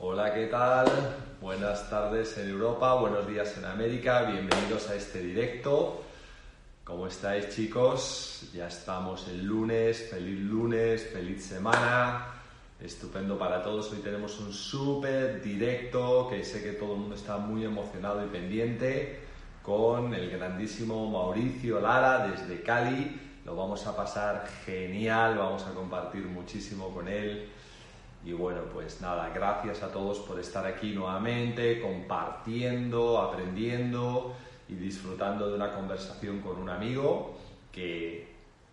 Hola, ¿qué tal? Buenas tardes en Europa, buenos días en América, bienvenidos a este directo. ¿Cómo estáis chicos? Ya estamos el lunes, feliz lunes, feliz semana, estupendo para todos. Hoy tenemos un súper directo que sé que todo el mundo está muy emocionado y pendiente con el grandísimo Mauricio Lara desde Cali. Lo vamos a pasar genial, vamos a compartir muchísimo con él. Y bueno, pues nada, gracias a todos por estar aquí nuevamente, compartiendo, aprendiendo y disfrutando de una conversación con un amigo que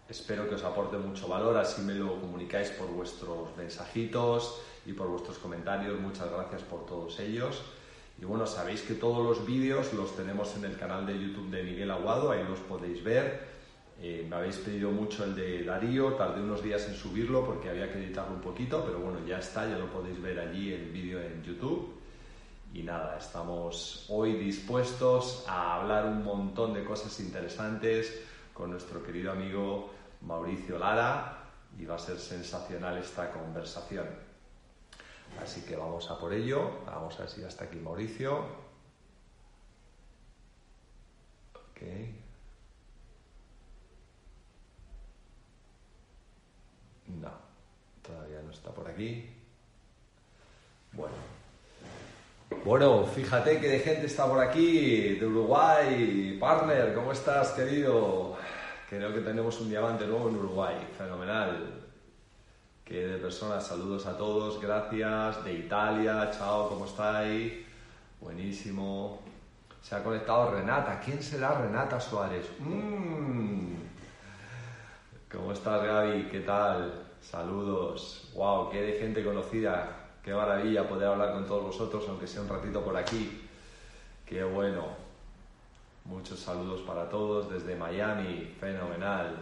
espero que os aporte mucho valor, así me lo comunicáis por vuestros mensajitos y por vuestros comentarios. Muchas gracias por todos ellos. Y bueno, sabéis que todos los vídeos los tenemos en el canal de YouTube de Miguel Aguado, ahí los podéis ver. Eh, me habéis pedido mucho el de Darío, tardé unos días en subirlo porque había que editarlo un poquito, pero bueno, ya está, ya lo podéis ver allí el vídeo en YouTube. Y nada, estamos hoy dispuestos a hablar un montón de cosas interesantes con nuestro querido amigo Mauricio Lara y va a ser sensacional esta conversación. Así que vamos a por ello, vamos a ver si ya está aquí Mauricio. Okay. No, todavía no está por aquí. Bueno. Bueno, fíjate que de gente está por aquí, de Uruguay. Partner, ¿cómo estás, querido? Creo que tenemos un diamante nuevo en Uruguay. Fenomenal. Que de personas, saludos a todos, gracias. De Italia, chao, ¿cómo estáis? Buenísimo. Se ha conectado Renata. ¿Quién será Renata Suárez? Mmm. ¿Cómo estás, Gaby? ¿Qué tal? Saludos. ¡Wow! ¡Qué de gente conocida! ¡Qué maravilla poder hablar con todos vosotros, aunque sea un ratito por aquí! ¡Qué bueno! Muchos saludos para todos desde Miami. ¡Fenomenal!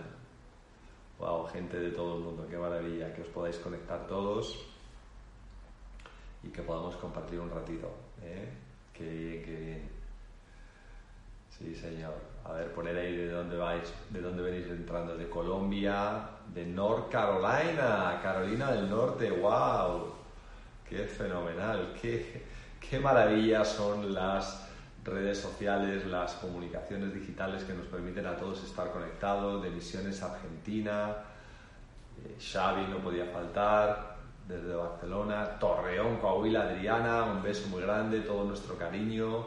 ¡Wow! Gente de todo el mundo. ¡Qué maravilla! Que os podáis conectar todos y que podamos compartir un ratito. ¿eh? ¡Qué bien, qué bien! Sí, señor. A ver, poner ahí de dónde vais, de dónde venís entrando, de Colombia, de North Carolina, Carolina del Norte, wow, qué fenomenal, qué, qué maravilla son las redes sociales, las comunicaciones digitales que nos permiten a todos estar conectados, de Misiones Argentina, eh, Xavi no podía faltar, desde Barcelona, Torreón, Coahuila, Adriana, un beso muy grande, todo nuestro cariño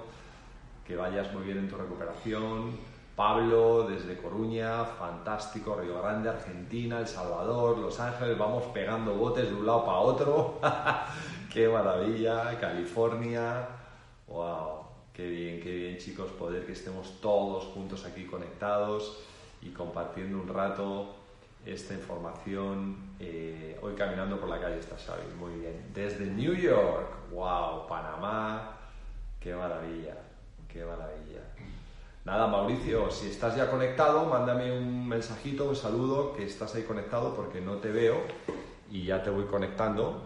que vayas muy bien en tu recuperación. Pablo desde Coruña, fantástico, Río Grande, Argentina, El Salvador, Los Ángeles, vamos pegando botes de un lado para otro. qué maravilla, California. Wow, qué bien, qué bien chicos, poder que estemos todos juntos aquí conectados y compartiendo un rato esta información. Eh, hoy caminando por la calle está Xavi, muy bien. Desde New York, wow, Panamá, qué maravilla. Qué maravilla. Nada, Mauricio, si estás ya conectado, mándame un mensajito, un saludo, que estás ahí conectado porque no te veo y ya te voy conectando.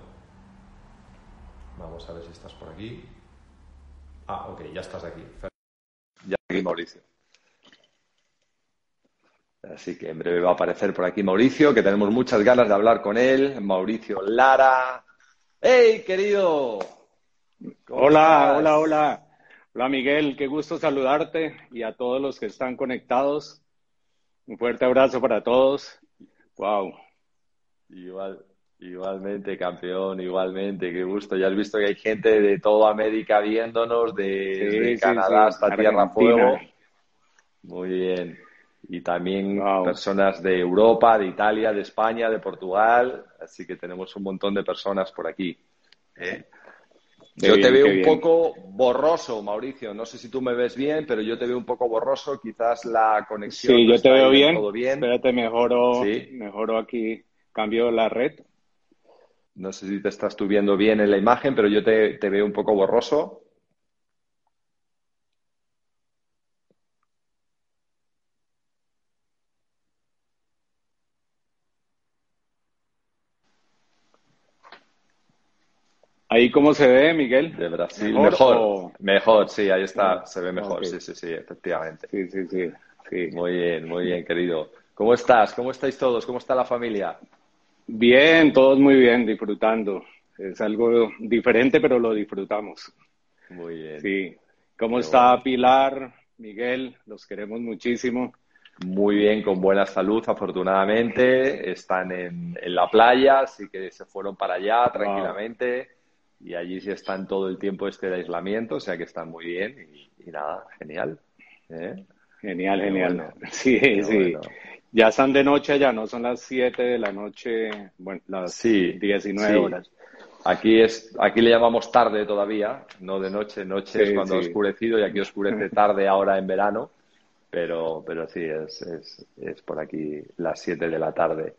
Vamos a ver si estás por aquí. Ah, ok, ya estás aquí. Ya aquí, Mauricio. Así que en breve va a aparecer por aquí Mauricio, que tenemos muchas ganas de hablar con él. Mauricio Lara. ¡Hey, querido! Hola, hola, hola. Hola Miguel, qué gusto saludarte y a todos los que están conectados. Un fuerte abrazo para todos. Wow. Igual, igualmente, campeón, igualmente, qué gusto. Ya has visto que hay gente de toda América viéndonos, de, Canadá hasta Tierra Fuego. Muy bien. Y también personas de Europa, de Italia, de España, de Portugal. Así que tenemos un montón de personas por aquí. ¿eh? Yo te veo un poco borroso, Mauricio. No sé si tú me ves bien, pero yo te veo un poco borroso. Quizás la conexión. Sí, yo te veo bien. Todo bien. Espérate, mejoro, mejoro aquí. Cambio la red. No sé si te estás tú viendo bien en la imagen, pero yo te, te veo un poco borroso. ¿Ahí cómo se ve, Miguel? De Brasil. Mejor, mejor, sí, ahí está, se ve mejor, sí, sí, sí, efectivamente. Sí, sí, sí, sí. Muy bien, muy bien, querido. ¿Cómo estás? ¿Cómo estáis todos? ¿Cómo está la familia? Bien, todos muy bien, disfrutando. es algo diferente, pero lo disfrutamos. Muy bien. Sí. ¿Cómo está Pilar, Miguel? Los queremos muchísimo. Muy bien, con buena salud, afortunadamente. Están en, la playa, así que se fueron para allá tranquilamente. Y allí sí están todo el tiempo este de aislamiento, o sea que están muy bien. Y, nada, genial. ¿eh? Genial, genial. Sí, sí. Ya están de noche ya, ¿no? Son las 7 de la noche, bueno, las sí, 19 horas. Aquí es, aquí le llamamos tarde todavía, no de noche, noche es cuando ha oscurecido y aquí oscurece tarde ahora en verano, pero, pero sí, es, es, es por aquí las 7 de la tarde.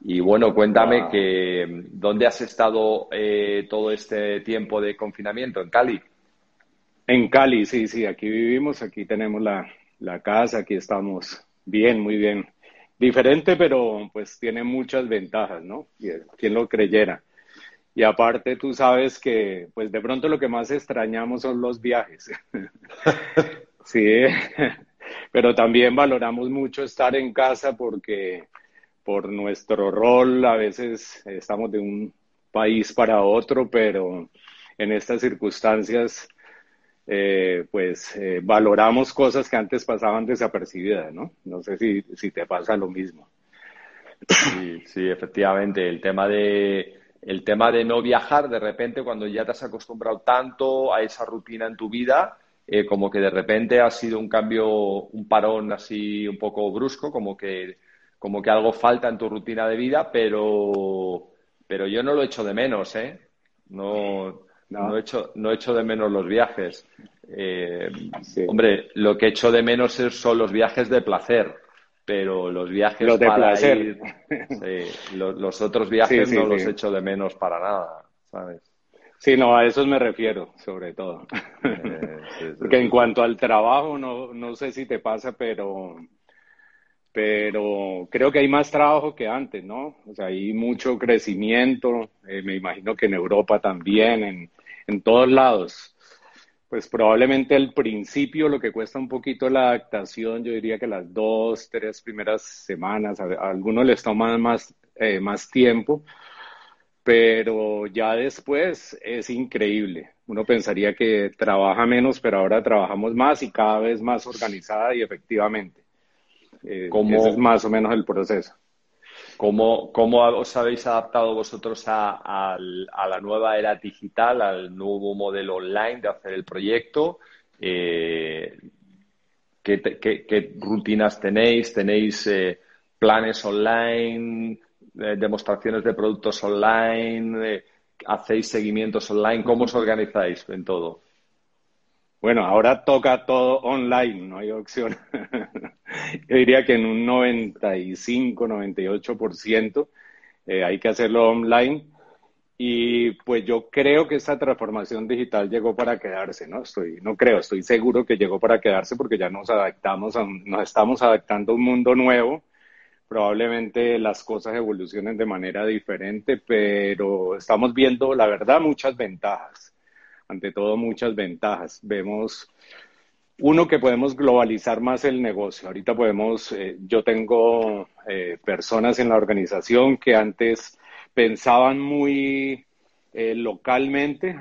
Y bueno, cuéntame que ¿dónde has estado eh, todo este tiempo de confinamiento? ¿En Cali? En Cali, sí, sí, aquí vivimos, aquí tenemos la, la casa, aquí estamos bien, muy bien. Diferente, pero pues tiene muchas ventajas, ¿no? Quien lo creyera. Y aparte tú sabes que pues de pronto lo que más extrañamos son los viajes. sí, pero también valoramos mucho estar en casa porque por nuestro rol a veces estamos de un país para otro, pero en estas circunstancias eh, pues eh, valoramos cosas que antes pasaban desapercibidas, ¿no? No sé si, si te pasa lo mismo. Sí, sí, efectivamente. El tema de el tema de no viajar, de repente, cuando ya te has acostumbrado tanto a esa rutina en tu vida, eh, como que de repente ha sido un cambio, un parón así un poco brusco, como que, como que algo falta en tu rutina de vida, pero, pero yo no lo echo de menos, ¿eh? No, no. he hecho, no hecho de menos los viajes. Eh, hombre, lo que echo de menos son los viajes de placer, pero los viajes los de placer. los, otros viajes no los echo de menos para nada, ¿sabes? Sí, no, a esos me refiero, sobre todo. Eh, Porque en cuanto al trabajo, no, no sé si te pasa, pero, pero creo que hay más trabajo que antes, ¿no? O sea, hay mucho crecimiento, eh, me imagino que en Europa también, en, todos lados. Pues probablemente al principio lo que cuesta un poquito la adaptación, yo diría que las dos, tres primeras semanas, a, algunos les toman más, eh, más tiempo, pero ya después es increíble. Uno pensaría que trabaja menos, pero ahora trabajamos más y cada vez más organizada y efectivamente. Eh, ese es más o menos el proceso. ¿Cómo, ¿Cómo, os habéis adaptado vosotros a, la nueva era digital, al nuevo modelo online de hacer el proyecto? Eh, ¿qué, rutinas tenéis? ¿Tenéis eh, planes online, demostraciones de productos online? ¿Hacéis seguimientos online? ¿Cómo os organizáis en todo? Bueno, ahora toca todo online, no hay opción. Yo diría que en un 95, 98% eh, hay que hacerlo online. Y pues yo creo que esa transformación digital llegó para quedarse, ¿no? Estoy, no creo, estoy seguro que llegó para quedarse porque ya nos adaptamos, nos estamos adaptando a un mundo nuevo. Probablemente las cosas evolucionen de manera diferente, pero estamos viendo, la verdad, muchas ventajas ante todo muchas ventajas. Vemos uno que podemos globalizar más el negocio. Ahorita podemos, eh, yo tengo eh, personas en la organización que antes pensaban muy eh, localmente.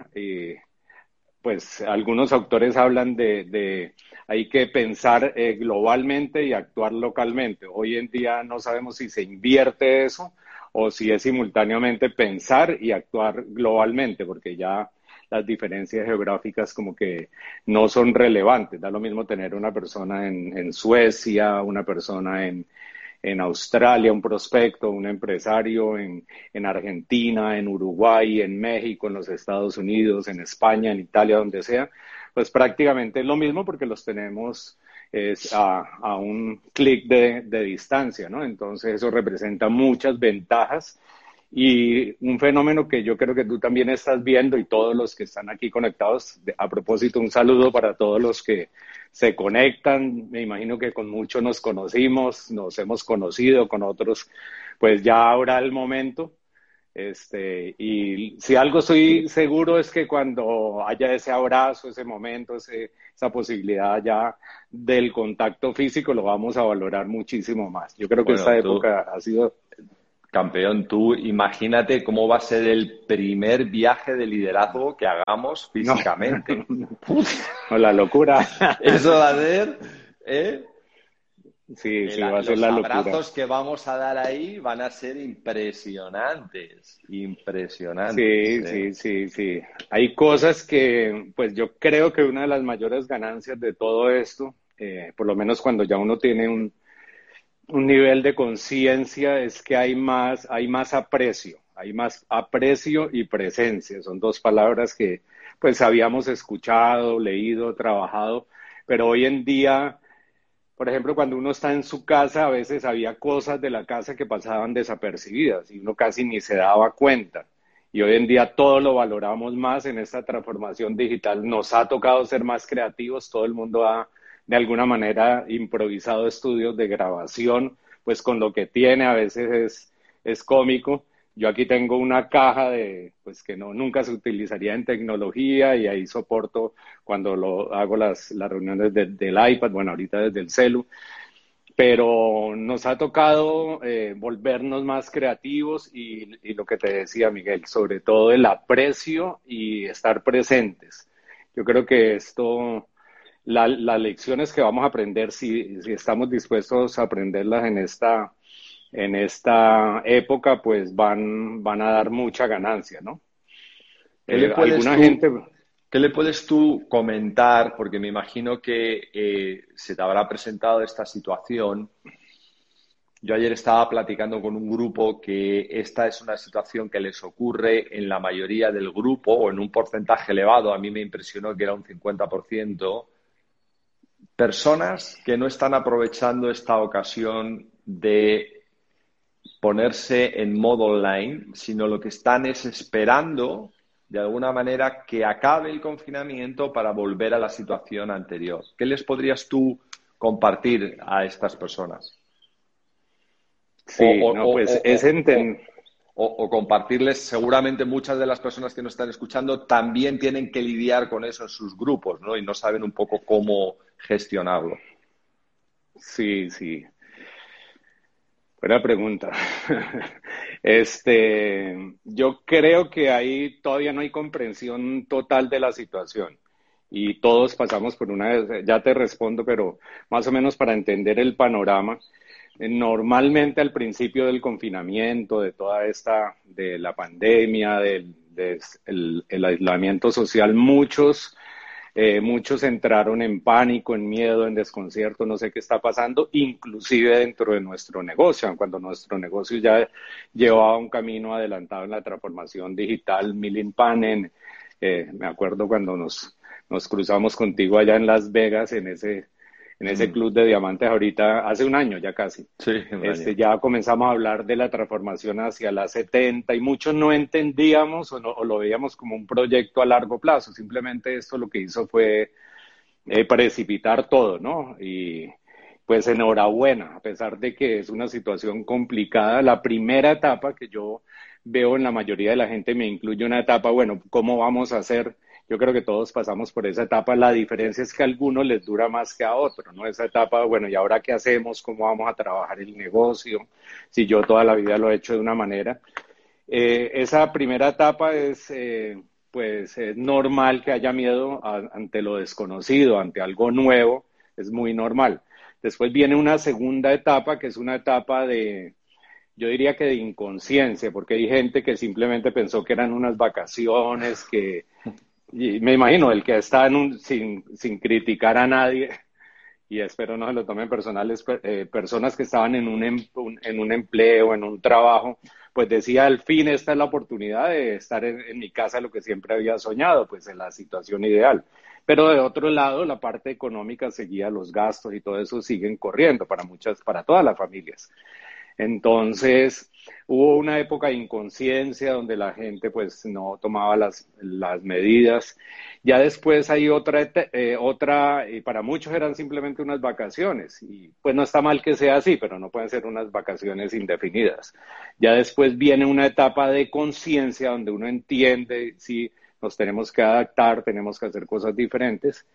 pues algunos autores hablan de, de hay que pensar globalmente y actuar localmente. Hoy en día no sabemos si se invierte eso o si es simultáneamente pensar y actuar globalmente, porque ya las diferencias geográficas como que no son relevantes. Da lo mismo tener una persona en, Suecia, una persona en, Australia, un prospecto, un empresario en, en, Argentina, en Uruguay, en México, en los Estados Unidos, en España, en Italia, donde sea, pues prácticamente es lo mismo porque los tenemos a, un clic de, distancia, ¿no? Entonces eso representa muchas ventajas y un fenómeno que yo creo que tú también estás viendo y todos los que están aquí conectados, a propósito, un saludo para todos los que se conectan. Me imagino que con muchos nos conocimos, nos hemos conocido, con otros, pues ya habrá el momento. Este, y si algo estoy seguro es que cuando haya ese abrazo, ese momento, esa posibilidad ya del contacto físico, lo vamos a valorar muchísimo más. Yo creo que esta época ha sido Campeón, tú imagínate cómo va a ser el primer viaje de liderazgo que hagamos físicamente. No. la locura. Eso va a ser, ¿eh? Sí, sí, va a ser la locura. Los abrazos que vamos a dar ahí van a ser impresionantes, impresionantes. Sí, ¿eh? sí, sí, sí. Hay cosas que, pues yo creo que una de las mayores ganancias de todo esto, eh, por lo menos cuando ya uno tiene un, un nivel de conciencia, es que hay más, hay más aprecio, hay más aprecio y presencia. Son dos palabras que, pues, habíamos escuchado, leído, trabajado, pero hoy en día por ejemplo, cuando uno está en su casa, a veces había cosas de la casa que pasaban desapercibidas y uno casi ni se daba cuenta. Y hoy en día todo lo valoramos más en esta transformación digital. Nos ha tocado ser más creativos, todo el mundo ha de alguna manera improvisado estudios de grabación, pues con lo que tiene a veces es, es cómico yo aquí tengo una caja de, pues que no, nunca se utilizaría en tecnología y ahí soporto cuando lo hago las, las reuniones del iPad, bueno, ahorita desde el celu, pero nos ha tocado eh, volvernos más creativos y, y, lo que te decía Miguel, sobre todo el aprecio y estar presentes. Yo creo que esto, la, las lecciones que vamos a aprender, si, si estamos dispuestos a aprenderlas en esta en esta época, pues van, van a dar mucha ganancia, ¿no? ¿Qué le, eh, tú, gente... ¿Qué le puedes tú comentar? Porque me imagino que eh, se te habrá presentado esta situación. Yo ayer estaba platicando con un grupo que esta es una situación que les ocurre en la mayoría del grupo o en un porcentaje elevado. A mí me impresionó que era un 50%. Personas que no están aprovechando esta ocasión de ponerse en modo online, sino lo que están es esperando de alguna manera que acabe el confinamiento para volver a la situación anterior. ¿Qué les podrías tú compartir a estas personas? Sí, o, no, pues es o, compartirles, seguramente muchas de las personas que nos están escuchando también tienen que lidiar con eso en sus grupos, ¿no? Y no saben un poco cómo gestionarlo. Sí, sí. Buena pregunta. Este, yo creo que ahí todavía no hay comprensión total de la situación y todos pasamos por una, ya te respondo, pero más o menos para entender el panorama. Normalmente al principio del confinamiento, de toda esta, de la pandemia, del, el aislamiento social, muchos eh, muchos entraron en pánico, en miedo, en desconcierto, no sé qué está pasando, inclusive dentro de nuestro negocio, cuando nuestro negocio ya llevaba un camino adelantado en la transformación digital, Milling Panen, eh, me acuerdo cuando nos, nos cruzamos contigo allá en Las Vegas, en ese en ese mm. club de diamantes ahorita, hace un año ya casi. Sí, este, ya comenzamos a hablar de la transformación hacia la 70 y muchos no entendíamos o, no, lo veíamos como un proyecto a largo plazo. Simplemente esto lo que hizo fue eh, precipitar todo, ¿no? Y pues enhorabuena, a pesar de que es una situación complicada, la primera etapa que yo veo en la mayoría de la gente me incluye una etapa, bueno, ¿cómo vamos a hacer? Yo creo que todos pasamos por esa etapa. La diferencia es que a algunos les dura más que a otros, ¿no? Esa etapa, bueno, ¿y ahora qué hacemos? ¿Cómo vamos a trabajar el negocio? Si yo toda la vida lo he hecho de una manera. Eh, esa primera etapa es, eh, pues, es normal que haya miedo ante lo desconocido, ante algo nuevo. Es muy normal. Después viene una segunda etapa, que es una etapa de, yo diría que de inconsciencia, porque hay gente que simplemente pensó que eran unas vacaciones, que y me imagino, el que está en un, sin, sin criticar a nadie, y espero no se lo tomen personales, eh, personas que estaban en un, em, en un empleo, en un trabajo, pues decía, al fin esta es la oportunidad de estar en, en, mi casa, lo que siempre había soñado, pues en la situación ideal. Pero de otro lado, la parte económica seguía, los gastos y todo eso siguen corriendo para muchas, para todas las familias. Entonces, hubo una época de inconsciencia donde la gente pues no tomaba las, las medidas. Ya después hay otra, eh, otra, y para muchos eran simplemente unas vacaciones. Y pues no está mal que sea así, pero no pueden ser unas vacaciones indefinidas. Ya después viene una etapa de conciencia donde uno entiende si nos tenemos que adaptar, tenemos que hacer cosas diferentes.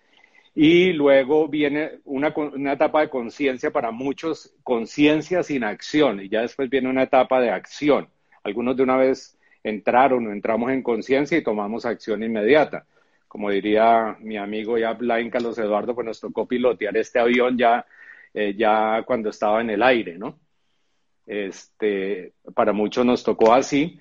Y luego viene una, una etapa de conciencia para muchos, conciencia sin acción, y ya después viene una etapa de acción. Algunos de una vez entraron o entramos en conciencia y tomamos acción inmediata. Como diría mi amigo ya Blaine Carlos Eduardo, pues nos tocó pilotear este avión ya, eh, ya cuando estaba en el aire, ¿no? Este, para muchos nos tocó así,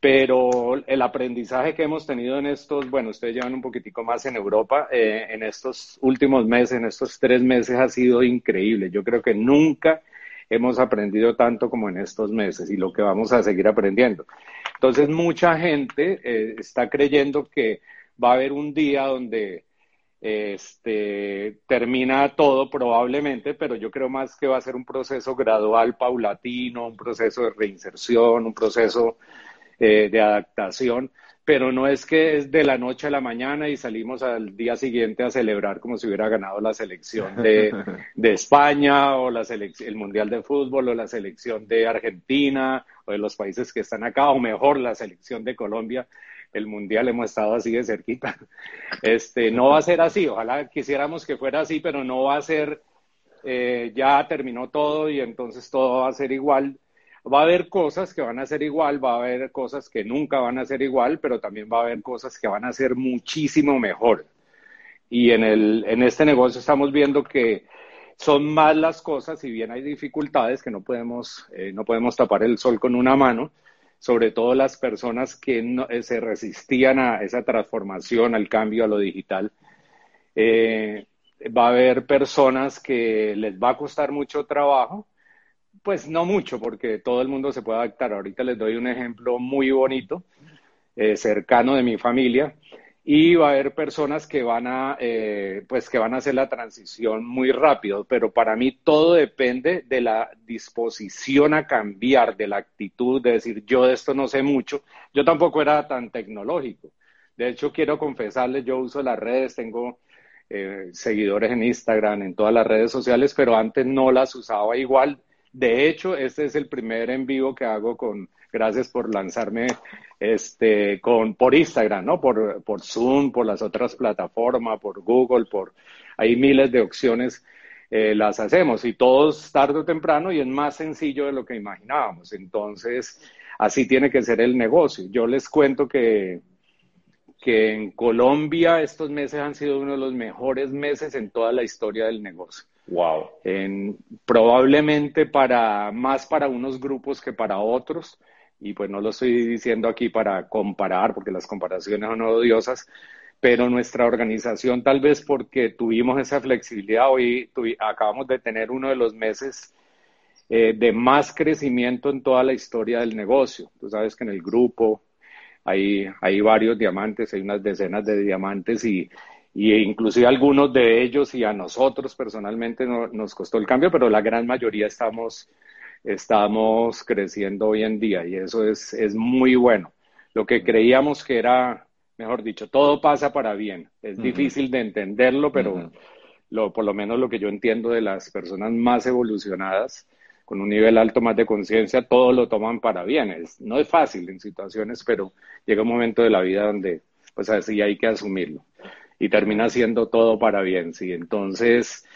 pero el aprendizaje que hemos tenido en estos, bueno, ustedes llevan un poquitico más en Europa, eh, en estos últimos meses, en estos tres meses ha sido increíble. Yo creo que nunca hemos aprendido tanto como en estos meses y lo que vamos a seguir aprendiendo. Entonces, mucha gente eh, está creyendo que va a haber un día donde este, termina todo probablemente, pero yo creo más que va a ser un proceso gradual, paulatino, un proceso de reinserción, un proceso eh, de adaptación, pero no es que es de la noche a la mañana y salimos al día siguiente a celebrar como si hubiera ganado la selección de, de España o la el Mundial de Fútbol o la selección de Argentina o de los países que están acá, o mejor la selección de Colombia. El Mundial hemos estado así de cerquita. Este, no va a ser así, ojalá quisiéramos que fuera así, pero no va a ser, eh, ya terminó todo y entonces todo va a ser igual va a haber cosas que van a ser igual, va a haber cosas que nunca van a ser igual, pero también va a haber cosas que van a ser muchísimo mejor. Y en, el, en este negocio estamos viendo que son más las cosas, si bien hay dificultades que no podemos, eh, no podemos tapar el sol con una mano, sobre todo las personas que eh, se resistían a esa transformación, al cambio, a lo digital. Eh, va a haber personas que les va a costar mucho trabajo, pues no mucho, porque todo el mundo se puede adaptar. Ahorita les doy un ejemplo muy bonito, eh, cercano de mi familia, y va a haber personas que van a, eh, pues que van a hacer la transición muy rápido, pero para mí todo depende de la disposición a cambiar, de la actitud, de decir, yo de esto no sé mucho. Yo tampoco era tan tecnológico. De hecho, quiero confesarles, yo uso las redes, tengo eh, seguidores en Instagram, en todas las redes sociales, pero antes no las usaba igual de hecho, este es el primer en vivo que hago con, gracias por lanzarme este, con, por Instagram, ¿no? Por, por Zoom, por las otras plataformas, por Google, por, hay miles de opciones, eh, las hacemos y todos tarde o temprano y es más sencillo de lo que imaginábamos. Entonces, así tiene que ser el negocio. Yo les cuento que, que en Colombia estos meses han sido uno de los mejores meses en toda la historia del negocio. Wow. probablemente para más para unos grupos que para otros. Y pues no lo estoy diciendo aquí para comparar, porque las comparaciones son odiosas, pero nuestra organización tal vez porque tuvimos esa flexibilidad, hoy acabamos de tener uno de los meses eh, de más crecimiento en toda la historia del negocio. Tú sabes que en el grupo hay, hay varios diamantes, hay unas decenas de diamantes y, y inclusive algunos de ellos y a nosotros personalmente nos costó el cambio, pero la gran mayoría estamos, estamos creciendo hoy en día y eso es, es muy bueno. Lo que creíamos que era, mejor dicho, todo pasa para bien. Es difícil de entenderlo, pero lo, por lo menos lo que yo entiendo de las personas más evolucionadas, con un nivel alto más de conciencia, todo lo toman para bien. Es, no es fácil en situaciones, pero llega un momento de la vida donde pues así hay que asumirlo y termina siendo todo para bien, ¿sí? Entonces,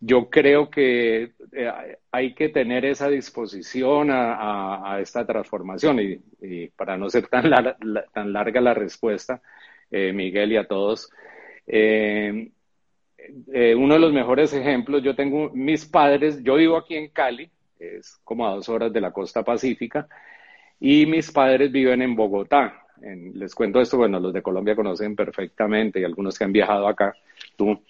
yo creo que eh, hay que tener esa disposición a, esta transformación y, para no ser tan, tan larga la respuesta, eh, Miguel y a todos, eh, uno de los mejores ejemplos, yo tengo mis padres, yo vivo aquí en Cali, es como a dos horas de la costa pacífica, y mis padres viven en Bogotá les cuento esto, bueno, los de Colombia conocen perfectamente y algunos que han viajado acá, tú.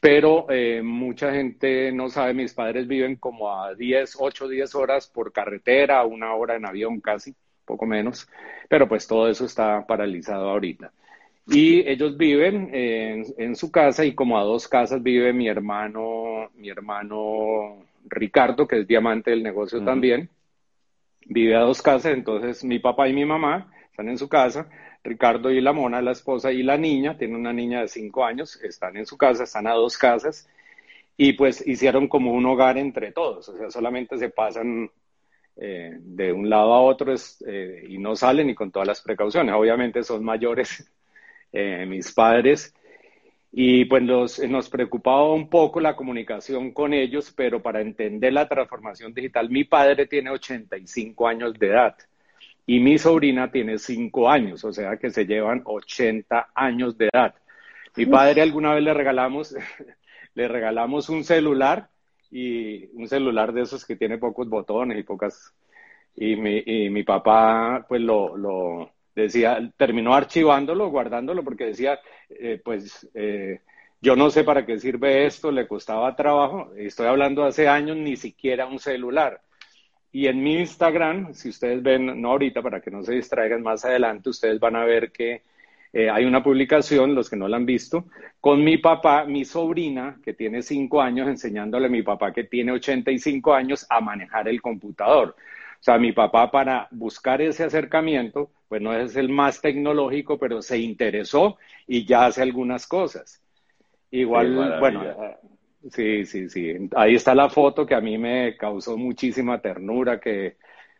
Pero eh, mucha gente no sabe, mis padres viven como a 10, 8, 10 horas por carretera, una hora en avión casi, poco menos, pero pues todo eso está paralizado ahorita. Y ellos viven en, su casa y como a dos casas vive mi hermano, mi hermano Ricardo, que es diamante del negocio también. Vive a dos casas, entonces mi papá y mi mamá están en su casa. Ricardo y la mona, la esposa y la niña, tiene una niña de cinco años, están en su casa, están a dos casas y pues hicieron como un hogar entre todos, o sea, solamente se pasan eh, de un lado a otro eh, y no salen y con todas las precauciones. Obviamente son mayores eh, mis padres Y pues nos preocupaba un poco la comunicación con ellos, pero para entender la transformación digital, mi padre tiene 85 años de edad y mi sobrina tiene 5 años, o sea que se llevan 80 años de edad. Mi padre alguna vez le regalamos, le regalamos un celular y un celular de esos que tiene pocos botones y pocas... Y mi, y mi papá pues lo, lo decía, terminó archivándolo, guardándolo, porque decía, eh, pues eh, yo no sé para qué sirve esto, le costaba trabajo, estoy hablando hace años, ni siquiera un celular. Y en mi Instagram, si ustedes ven, no ahorita, para que no se distraigan más adelante, ustedes van a ver que eh, hay una publicación, los que no la han visto, con mi papá, mi sobrina, que tiene cinco años, enseñándole a mi papá, que tiene 85 años, a manejar el computador. O sea, mi papá para buscar ese acercamiento, pues no es el más tecnológico, pero se interesó y ya hace algunas cosas. Igual, bueno, sí, sí, sí. Ahí está la foto que a mí me causó muchísima ternura, que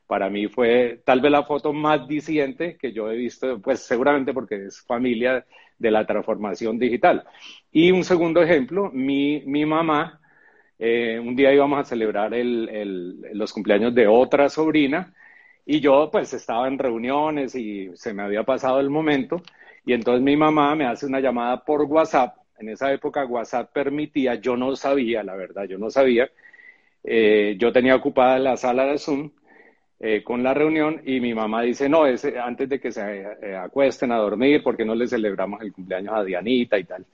para mí fue tal vez la foto más diciente que yo he visto, pues seguramente porque es familia de la transformación digital. Y un segundo ejemplo, mi, mi mamá eh, un día íbamos a celebrar los cumpleaños de otra sobrina y yo pues estaba en reuniones y se me había pasado el momento y entonces mi mamá me hace una llamada por WhatsApp. En esa época WhatsApp permitía, yo no sabía, la verdad, yo no sabía. Eh, yo tenía ocupada la sala de Zoom eh, con la reunión y mi mamá dice, no, es, antes de que se acuesten a dormir, porque no le celebramos el cumpleaños a Dianita y tal.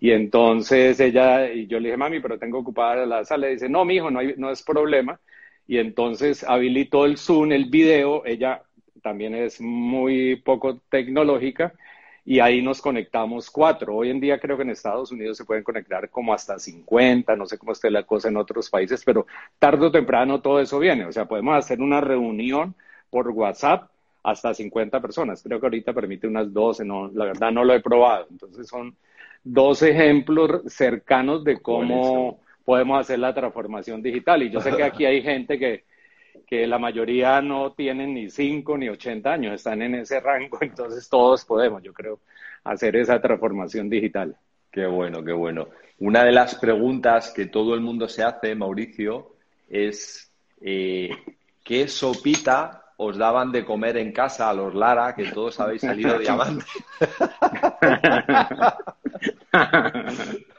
Y entonces ella, y yo le dije, mami, pero tengo ocupada la sala. Y dice, no, mijo, no, no es problema. Y entonces habilitó el Zoom, el video. Ella también es muy poco tecnológica. Y ahí nos conectamos cuatro. Hoy en día creo que en Estados Unidos se pueden conectar como hasta 50, no sé cómo esté la cosa en otros países, pero tarde o temprano todo eso viene. O sea, podemos hacer una reunión por WhatsApp hasta 50 personas. Creo que ahorita permite unas 12, no, la verdad no lo he probado. Entonces son dos ejemplos cercanos de cómo podemos hacer la transformación digital. Y yo sé que aquí hay gente que, que la mayoría no tienen ni 5 ni 80 años, están en ese rango, entonces todos podemos, yo creo, hacer esa transformación digital. Qué bueno, qué bueno. Una de las preguntas que todo el mundo se hace, Mauricio, es eh, ¿qué sopita os daban de comer en casa a los Lara, que todos habéis salido diamante?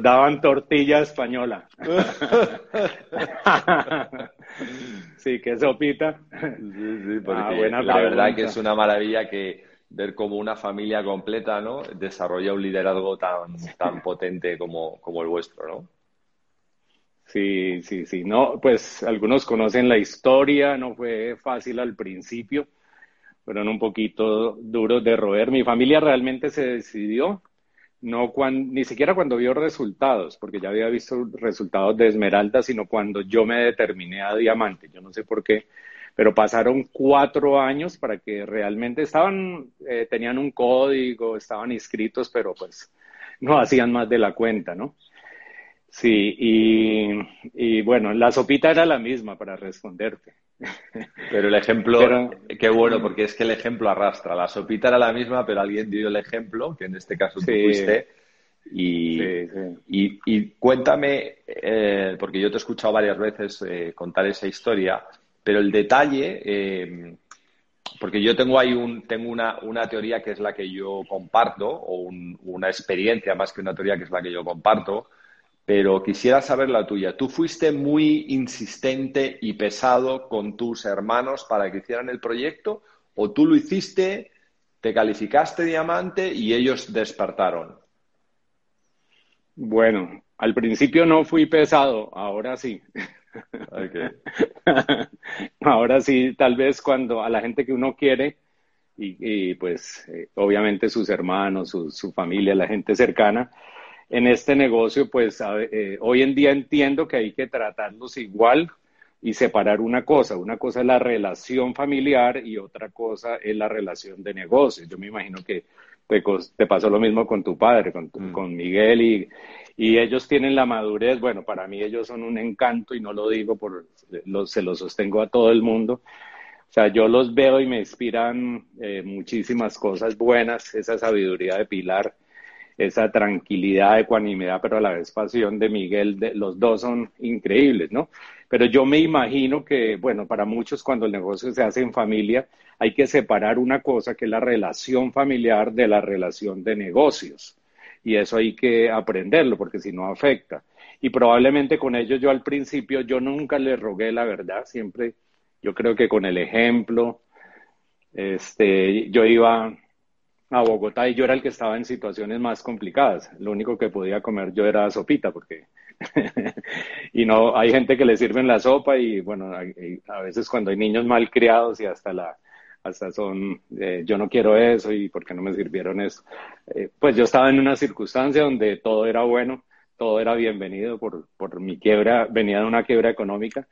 Nos daban tortilla española. sí, qué sopita. Sí, sí, porque ah, la verdad que es una maravilla que ver cómo una familia completa ¿no? desarrolla un liderazgo tan, tan potente como, como el vuestro, ¿no? Sí, sí, sí. No, pues algunos conocen la historia, no fue fácil al principio fueron un poquito duros de roer. Mi familia realmente se decidió, no ni siquiera cuando vio resultados, porque ya había visto resultados de Esmeralda, sino cuando yo me determiné a Diamante. Yo no sé por qué, pero pasaron cuatro años para que realmente estaban, eh, tenían un código, estaban inscritos, pero pues no hacían más de la cuenta, ¿no? Sí, y, bueno, la sopita era la misma para responderte. Pero el ejemplo, qué bueno, porque es que el ejemplo arrastra. La sopita era la misma, pero alguien dio el ejemplo, que en este caso tú fuiste. Y, y, cuéntame, eh, porque yo te he escuchado varias veces eh, contar esa historia, pero el detalle, eh, porque yo tengo ahí un, tengo una, una, teoría que es la que yo comparto, o una experiencia más que una teoría que es la que yo comparto, pero quisiera saber la tuya. ¿Tú fuiste muy insistente y pesado con tus hermanos para que hicieran el proyecto o tú lo hiciste, te calificaste diamante y ellos despertaron? Bueno, al principio no fui pesado, ahora sí. ahora sí, tal vez cuando a la gente que uno quiere y, pues eh, obviamente sus hermanos, su familia, la gente cercana, en este negocio, pues eh, hoy en día entiendo que hay que tratarlos igual y separar una cosa. Una cosa es la relación familiar y otra cosa es la relación de negocio. Yo me imagino que te, pasó lo mismo con tu padre, con, mm. con Miguel, y, y, ellos tienen la madurez. Bueno, para mí ellos son un encanto y no lo digo, por, se lo sostengo a todo el mundo. O sea, yo los veo y me inspiran eh, muchísimas cosas buenas, esa sabiduría de Pilar, esa tranquilidad, ecuanimidad, pero a la vez pasión de Miguel, los dos son increíbles, ¿no? Pero yo me imagino que, bueno, para muchos cuando el negocio se hace en familia, hay que separar una cosa que es la relación familiar de la relación de negocios. Y eso hay que aprenderlo porque si no afecta. Y probablemente con ellos yo al principio, yo nunca les rogué la verdad, siempre, yo creo que con el ejemplo, este, yo iba a Bogotá y yo era el que estaba en situaciones más complicadas. Lo único que podía comer yo era sopita, porque y no hay gente que le sirven la sopa y bueno, a, veces cuando hay niños mal criados y hasta la hasta son eh, yo no quiero eso y por qué no me sirvieron eso. Eh, pues yo estaba en una circunstancia donde todo era bueno, todo era bienvenido por, por mi quiebra, venía de una quiebra económica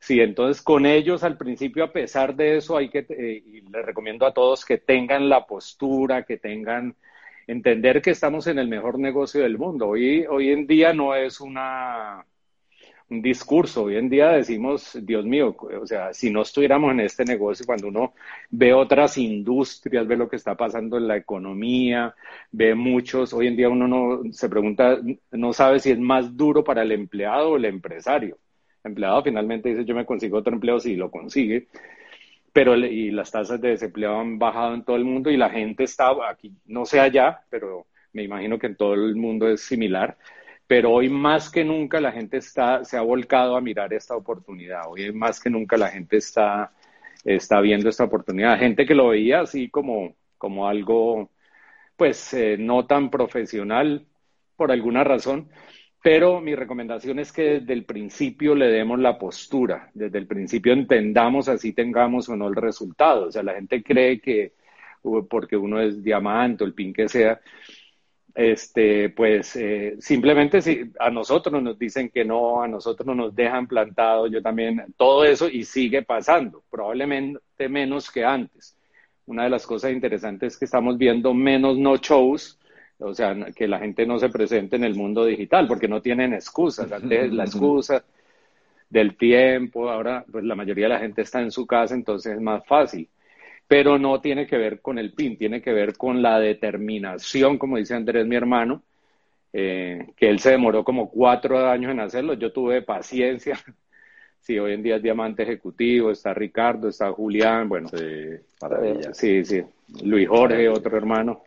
Sí, entonces con ellos al principio, a pesar de eso, hay que, eh, y les recomiendo a todos que tengan la postura, que tengan, entender que estamos en el mejor negocio del mundo. Hoy, hoy en día no es una, un discurso, hoy en día decimos, Dios mío, o sea, si no estuviéramos en este negocio, cuando uno ve otras industrias, ve lo que está pasando en la economía, ve muchos, hoy en día uno no se pregunta, no sabe si es más duro para el empleado o el empresario empleado finalmente dice yo me consigo otro empleo si lo consigue, pero y las tasas de desempleo han bajado en todo el mundo y la gente está aquí, no sé allá, pero me imagino que en todo el mundo es similar. Pero hoy más que nunca la gente está, se ha volcado a mirar esta oportunidad. Hoy más que nunca la gente está, está viendo esta oportunidad. Gente que lo veía así como, como algo, pues, eh, no tan profesional por alguna razón, pero mi recomendación es que desde el principio le demos la postura, desde el principio entendamos así tengamos o no el resultado. O sea, la gente cree que porque uno es diamante o el pin que sea, este, pues eh, simplemente si a nosotros nos dicen que no, a nosotros no nos dejan plantados, yo también, todo eso y sigue pasando, probablemente menos que antes. Una de las cosas interesantes es que estamos viendo menos no shows o sea, que la gente no se presente en el mundo digital, porque no tienen excusas. Antes la excusa del tiempo, ahora pues la mayoría de la gente está en su casa, entonces es más fácil. Pero no tiene que ver con el PIN, tiene que ver con la determinación, como dice Andrés, mi hermano, eh, que él se demoró como cuatro años en hacerlo. Yo tuve paciencia. Sí, hoy en día es diamante ejecutivo, está Ricardo, está Julián, bueno. Sí, sí, sí. Luis Jorge, otro hermano.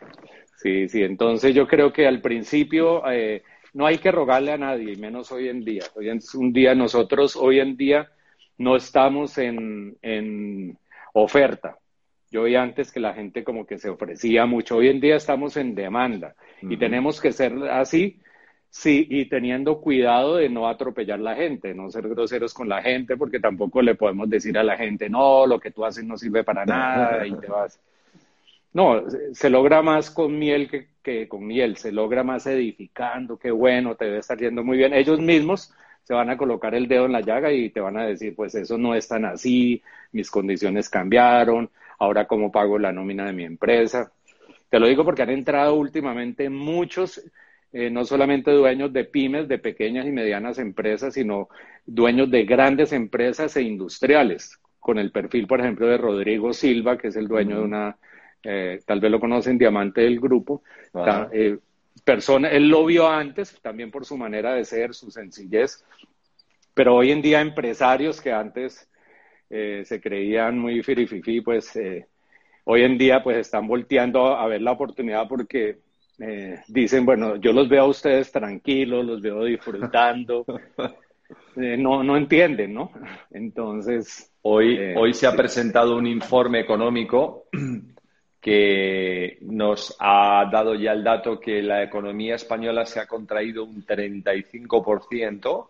Sí, sí, entonces yo creo que al principio eh, no hay que rogarle a nadie, menos hoy en día. Hoy en un día nosotros, hoy en día, no estamos en, en oferta. Yo vi antes que la gente como que se ofrecía mucho. Hoy en día estamos en demanda y tenemos que ser así, sí, y teniendo cuidado de no atropellar la gente, no ser groseros con la gente, porque tampoco le podemos decir a la gente, no, lo que tú haces no sirve para nada y te vas. No, se logra más con miel que, con miel, se logra más edificando, qué bueno, te debe estar yendo muy bien. Ellos mismos se van a colocar el dedo en la llaga y te van a decir, pues eso no es tan así, mis condiciones cambiaron, ahora cómo pago la nómina de mi empresa. Te lo digo porque han entrado últimamente muchos, eh, no solamente dueños de pymes, de pequeñas y medianas empresas, sino dueños de grandes empresas e industriales, con el perfil, por ejemplo, de Rodrigo Silva, que es el dueño de una eh, tal vez lo conocen, Diamante del grupo. Eh, persona, él lo vio antes, también por su manera de ser, su sencillez, pero hoy en día empresarios que antes eh, se creían muy firififi, pues hoy en día pues están volteando a, ver la oportunidad porque dicen, bueno, yo los veo a ustedes tranquilos, los veo disfrutando. no, no entienden, ¿no? Entonces. Hoy, hoy se ha presentado un informe económico que nos ha dado ya el dato que la economía española se ha contraído un 35%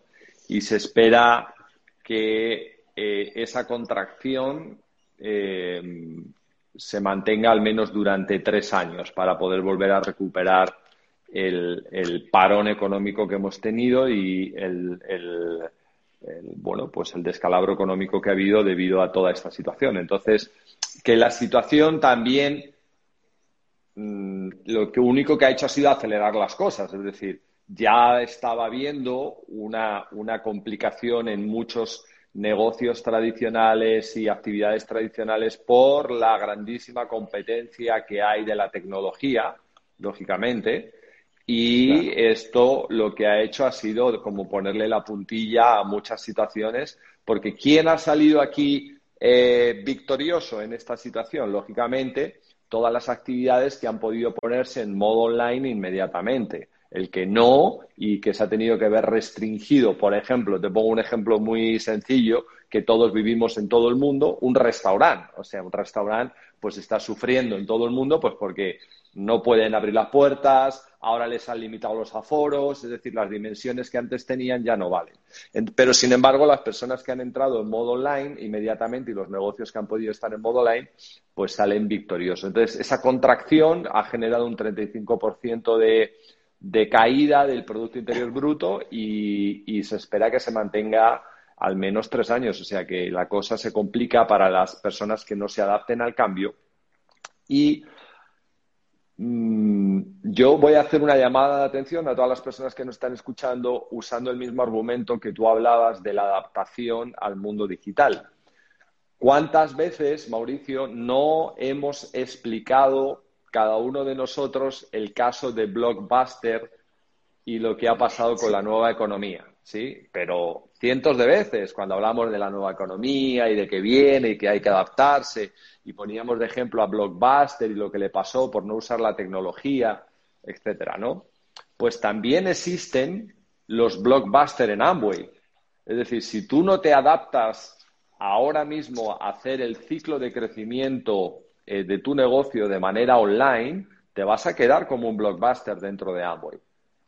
y se espera que eh, esa contracción eh, se mantenga al menos durante tres años para poder volver a recuperar el, parón económico que hemos tenido y el, bueno pues el descalabro económico que ha habido debido a toda esta situación. Entonces, que la situación también mm, lo que único que ha hecho ha sido acelerar las cosas, es decir, ya estaba habiendo una, complicación en muchos negocios tradicionales y actividades tradicionales por la grandísima competencia que hay de la tecnología, lógicamente. Y esto lo que ha hecho ha sido como ponerle la puntilla a muchas situaciones, porque ¿quién ha salido aquí eh, victorioso en esta situación? Lógicamente, todas las actividades que han podido ponerse en modo online inmediatamente. El que no y que se ha tenido que ver restringido, por ejemplo, te pongo un ejemplo muy sencillo que todos vivimos en todo el mundo, un restaurante. O sea, un restaurante pues está sufriendo en todo el mundo pues porque no pueden abrir las puertas, ahora les han limitado los aforos, es decir, las dimensiones que antes tenían ya no valen. Pero, sin embargo, las personas que han entrado en modo online inmediatamente y los negocios que han podido estar en modo online, pues salen victoriosos. Entonces, esa contracción ha generado un 35% de, de caída del Producto Interior Bruto y, y se espera que se mantenga al menos tres años. O sea que la cosa se complica para las personas que no se adapten al cambio. Y yo voy a hacer una llamada de atención a todas las personas que nos están escuchando usando el mismo argumento que tú hablabas de la adaptación al mundo digital. ¿Cuántas veces, Mauricio, no hemos explicado cada uno de nosotros el caso de Blockbuster y lo que ha pasado con la nueva economía? ¿Sí? Pero cientos de veces cuando hablamos de la nueva economía y de que viene y que hay que adaptarse y poníamos de ejemplo a Blockbuster y lo que le pasó por no usar la tecnología, etcétera, ¿no? Pues también existen los Blockbuster en Amway. Es decir, si tú no te adaptas ahora mismo a hacer el ciclo de crecimiento eh, de tu negocio de manera online, te vas a quedar como un blockbuster dentro de Amway.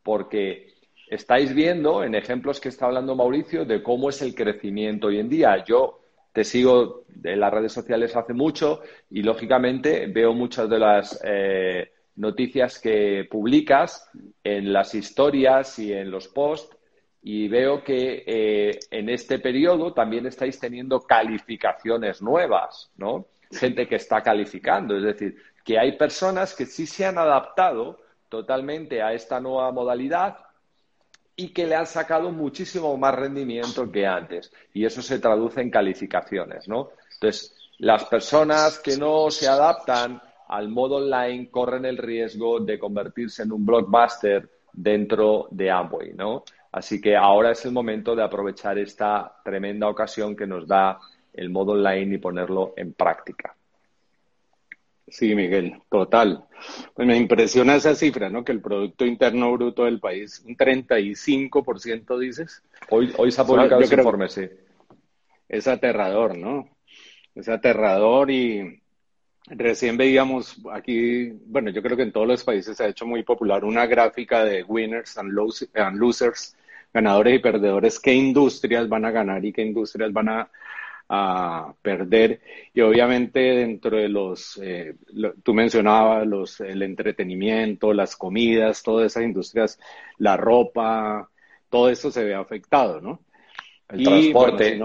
Porque estáis viendo en ejemplos que está hablando Mauricio de cómo es el crecimiento hoy en día. Yo te sigo en las redes sociales hace mucho y lógicamente veo muchas de las eh, noticias que publicas en las historias y en los posts y veo que eh, en este periodo también estáis teniendo calificaciones nuevas, ¿no? Gente que está calificando, es decir, que hay personas que sí se han adaptado totalmente a esta nueva modalidad y que le han sacado muchísimo más rendimiento que antes. Y eso se traduce en calificaciones, ¿no? Entonces, las personas que no se adaptan al modo online corren el riesgo de convertirse en un blockbuster dentro de Amway, ¿no? Así que ahora es el momento de aprovechar esta tremenda ocasión que nos da el modo online y ponerlo en práctica. Sí, Miguel, total. Pues me impresiona esa cifra, ¿no? Que el Producto Interno Bruto del país, un 35%, dices. Hoy, hoy se ha publicado ese informe, sí. Es aterrador, ¿no? Es aterrador y recién veíamos aquí, bueno, yo creo que en todos los países se ha hecho muy popular una gráfica de winners and losers, ganadores y perdedores, qué industrias van a ganar y qué industrias van a a perder. Y obviamente dentro de los, eh, tú mencionabas los, el entretenimiento, las comidas, todas esas industrias, la ropa, todo eso se ve afectado, ¿no? El transporte.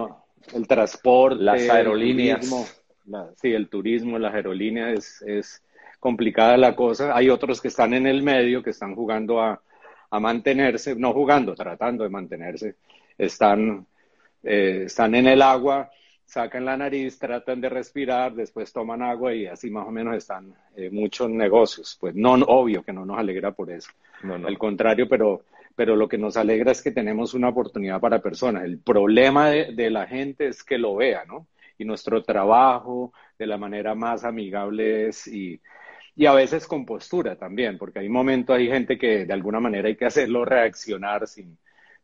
el transporte. Las aerolíneas. sí, el turismo, las aerolíneas es, es complicada la cosa. Hay otros que están en el medio, que están jugando a, a mantenerse, no jugando, tratando de mantenerse. Están, eh, están en el agua sacan la nariz, tratan de respirar, después toman agua y así más o menos están eh, muchos negocios. Pues no, obvio que no nos alegra por eso. No, Al contrario, pero, pero lo que nos alegra es que tenemos una oportunidad para personas. El problema de, la gente es que lo vea, ¿no? Y nuestro trabajo de la manera más amigable es y, y a veces con postura también, porque hay momentos, hay gente que de alguna manera hay que hacerlo reaccionar sin,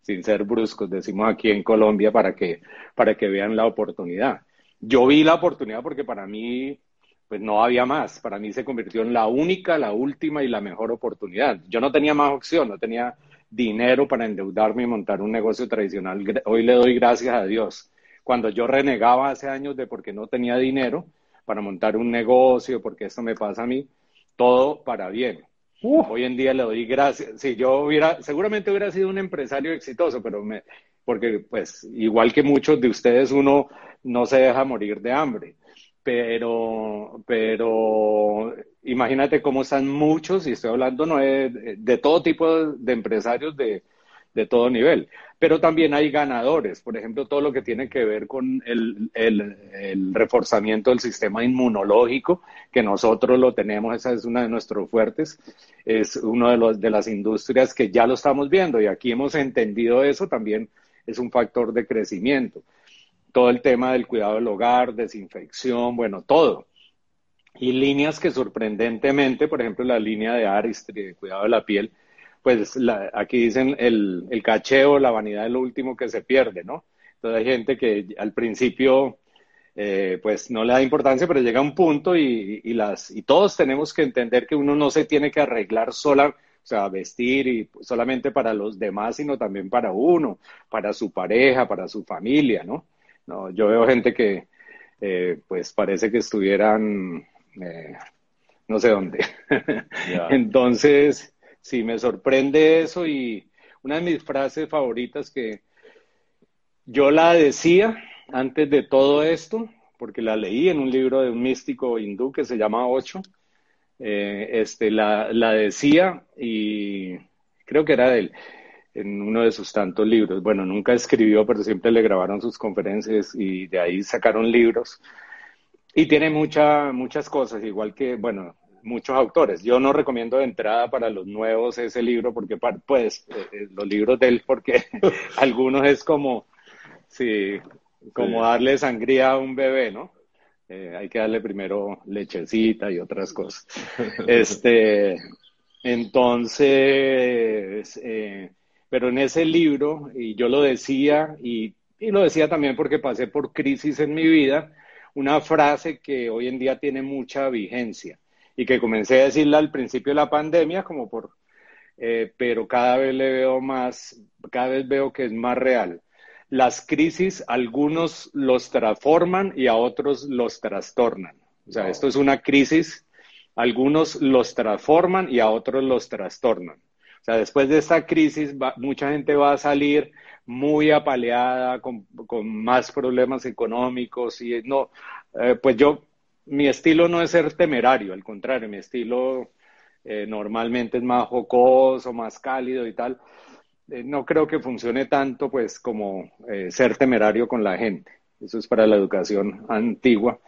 sin ser bruscos, decimos aquí en Colombia, para que, para que vean la oportunidad. Yo vi la oportunidad porque para mí, pues no había más. Para mí se convirtió en la única, la última y la mejor oportunidad. Yo no tenía más opción, no tenía dinero para endeudarme y montar un negocio tradicional. Hoy le doy gracias a Dios. Cuando yo renegaba hace años de porque no tenía dinero para montar un negocio, porque esto me pasa a mí, todo para bien. Hoy en día le doy gracias. Si yo hubiera, seguramente hubiera sido un empresario exitoso, pero me, porque pues igual que muchos de ustedes, uno no se deja morir de hambre. Pero, pero imagínate cómo están muchos, y estoy hablando no de, todo tipo de, empresarios de, de todo nivel. Pero también hay ganadores, por ejemplo, todo lo que tiene que ver con el, reforzamiento del sistema inmunológico, que nosotros lo tenemos, esa es una de nuestros fuertes, es una de, los, de las industrias que ya lo estamos viendo y aquí hemos entendido eso, también es un factor de crecimiento. Todo el tema del cuidado del hogar, desinfección, bueno, todo. Y líneas que sorprendentemente, por ejemplo, la línea de Aristri, de cuidado de la piel, pues aquí dicen el, el cacheo, la vanidad es lo último que se pierde, ¿no? Entonces hay gente que al principio eh, pues no le da importancia, pero llega un punto y, y, las, y todos tenemos que entender que uno no se tiene que arreglar sola, o sea, vestir y solamente para los demás, sino también para uno, para su pareja, para su familia, ¿no? no yo veo gente que eh, pues parece que estuvieran eh, no sé dónde. Entonces, sí, me sorprende eso y una de mis frases favoritas que yo la decía antes de todo esto, porque la leí en un libro de un místico hindú que se llama Ocho, eh, este, la, la, decía y creo que era de él, en uno de sus tantos libros. Bueno, nunca escribió, pero siempre le grabaron sus conferencias y de ahí sacaron libros. Y tiene mucha, muchas cosas, igual que, bueno, muchos autores. Yo no recomiendo de entrada para los nuevos ese libro, porque pues eh, eh, los libros de él, porque algunos es como, sí, como darle sangría a un bebé, ¿no? Eh, hay que darle primero lechecita y otras cosas. este, entonces, pero en ese libro, y yo lo decía, y, y lo decía también porque pasé por crisis en mi vida, una frase que hoy en día tiene mucha vigencia y que comencé a decirla al principio de la pandemia, como por, eh, pero cada vez le veo más, cada vez veo que es más real. Las crisis, algunos los transforman y a otros los trastornan. O sea, esto es una crisis, algunos los transforman y a otros los trastornan. O sea, después de esta crisis, mucha gente va a salir muy apaleada, con, con más problemas económicos y no, eh, pues yo mi estilo no es ser temerario, al contrario, mi estilo eh, normalmente es más jocoso, más cálido y tal. Eh, no creo que funcione tanto pues como eh, ser temerario con la gente. Eso es para la educación antigua.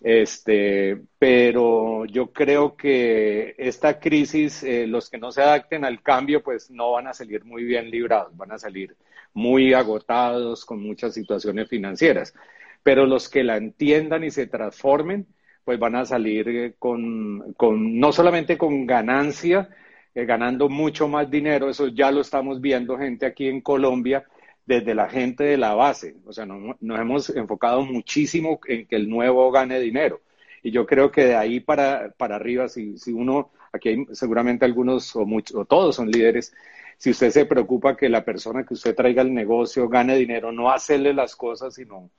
Este, pero yo creo que esta crisis, los que no se adapten al cambio, pues no van a salir muy bien librados, van a salir muy agotados con muchas situaciones financieras pero los que la entiendan y se transformen, pues van a salir eh, con, con no solamente con ganancia, eh, ganando mucho más dinero, eso ya lo estamos viendo gente aquí en Colombia, desde la gente de la base, o sea, nos, hemos enfocado muchísimo en que el nuevo gane dinero. Y yo creo que de ahí para, para arriba, si, si uno, aquí hay seguramente algunos o, muchos, o todos son líderes, si usted se preocupa que la persona que usted traiga al negocio gane dinero, no hacerle las cosas, sino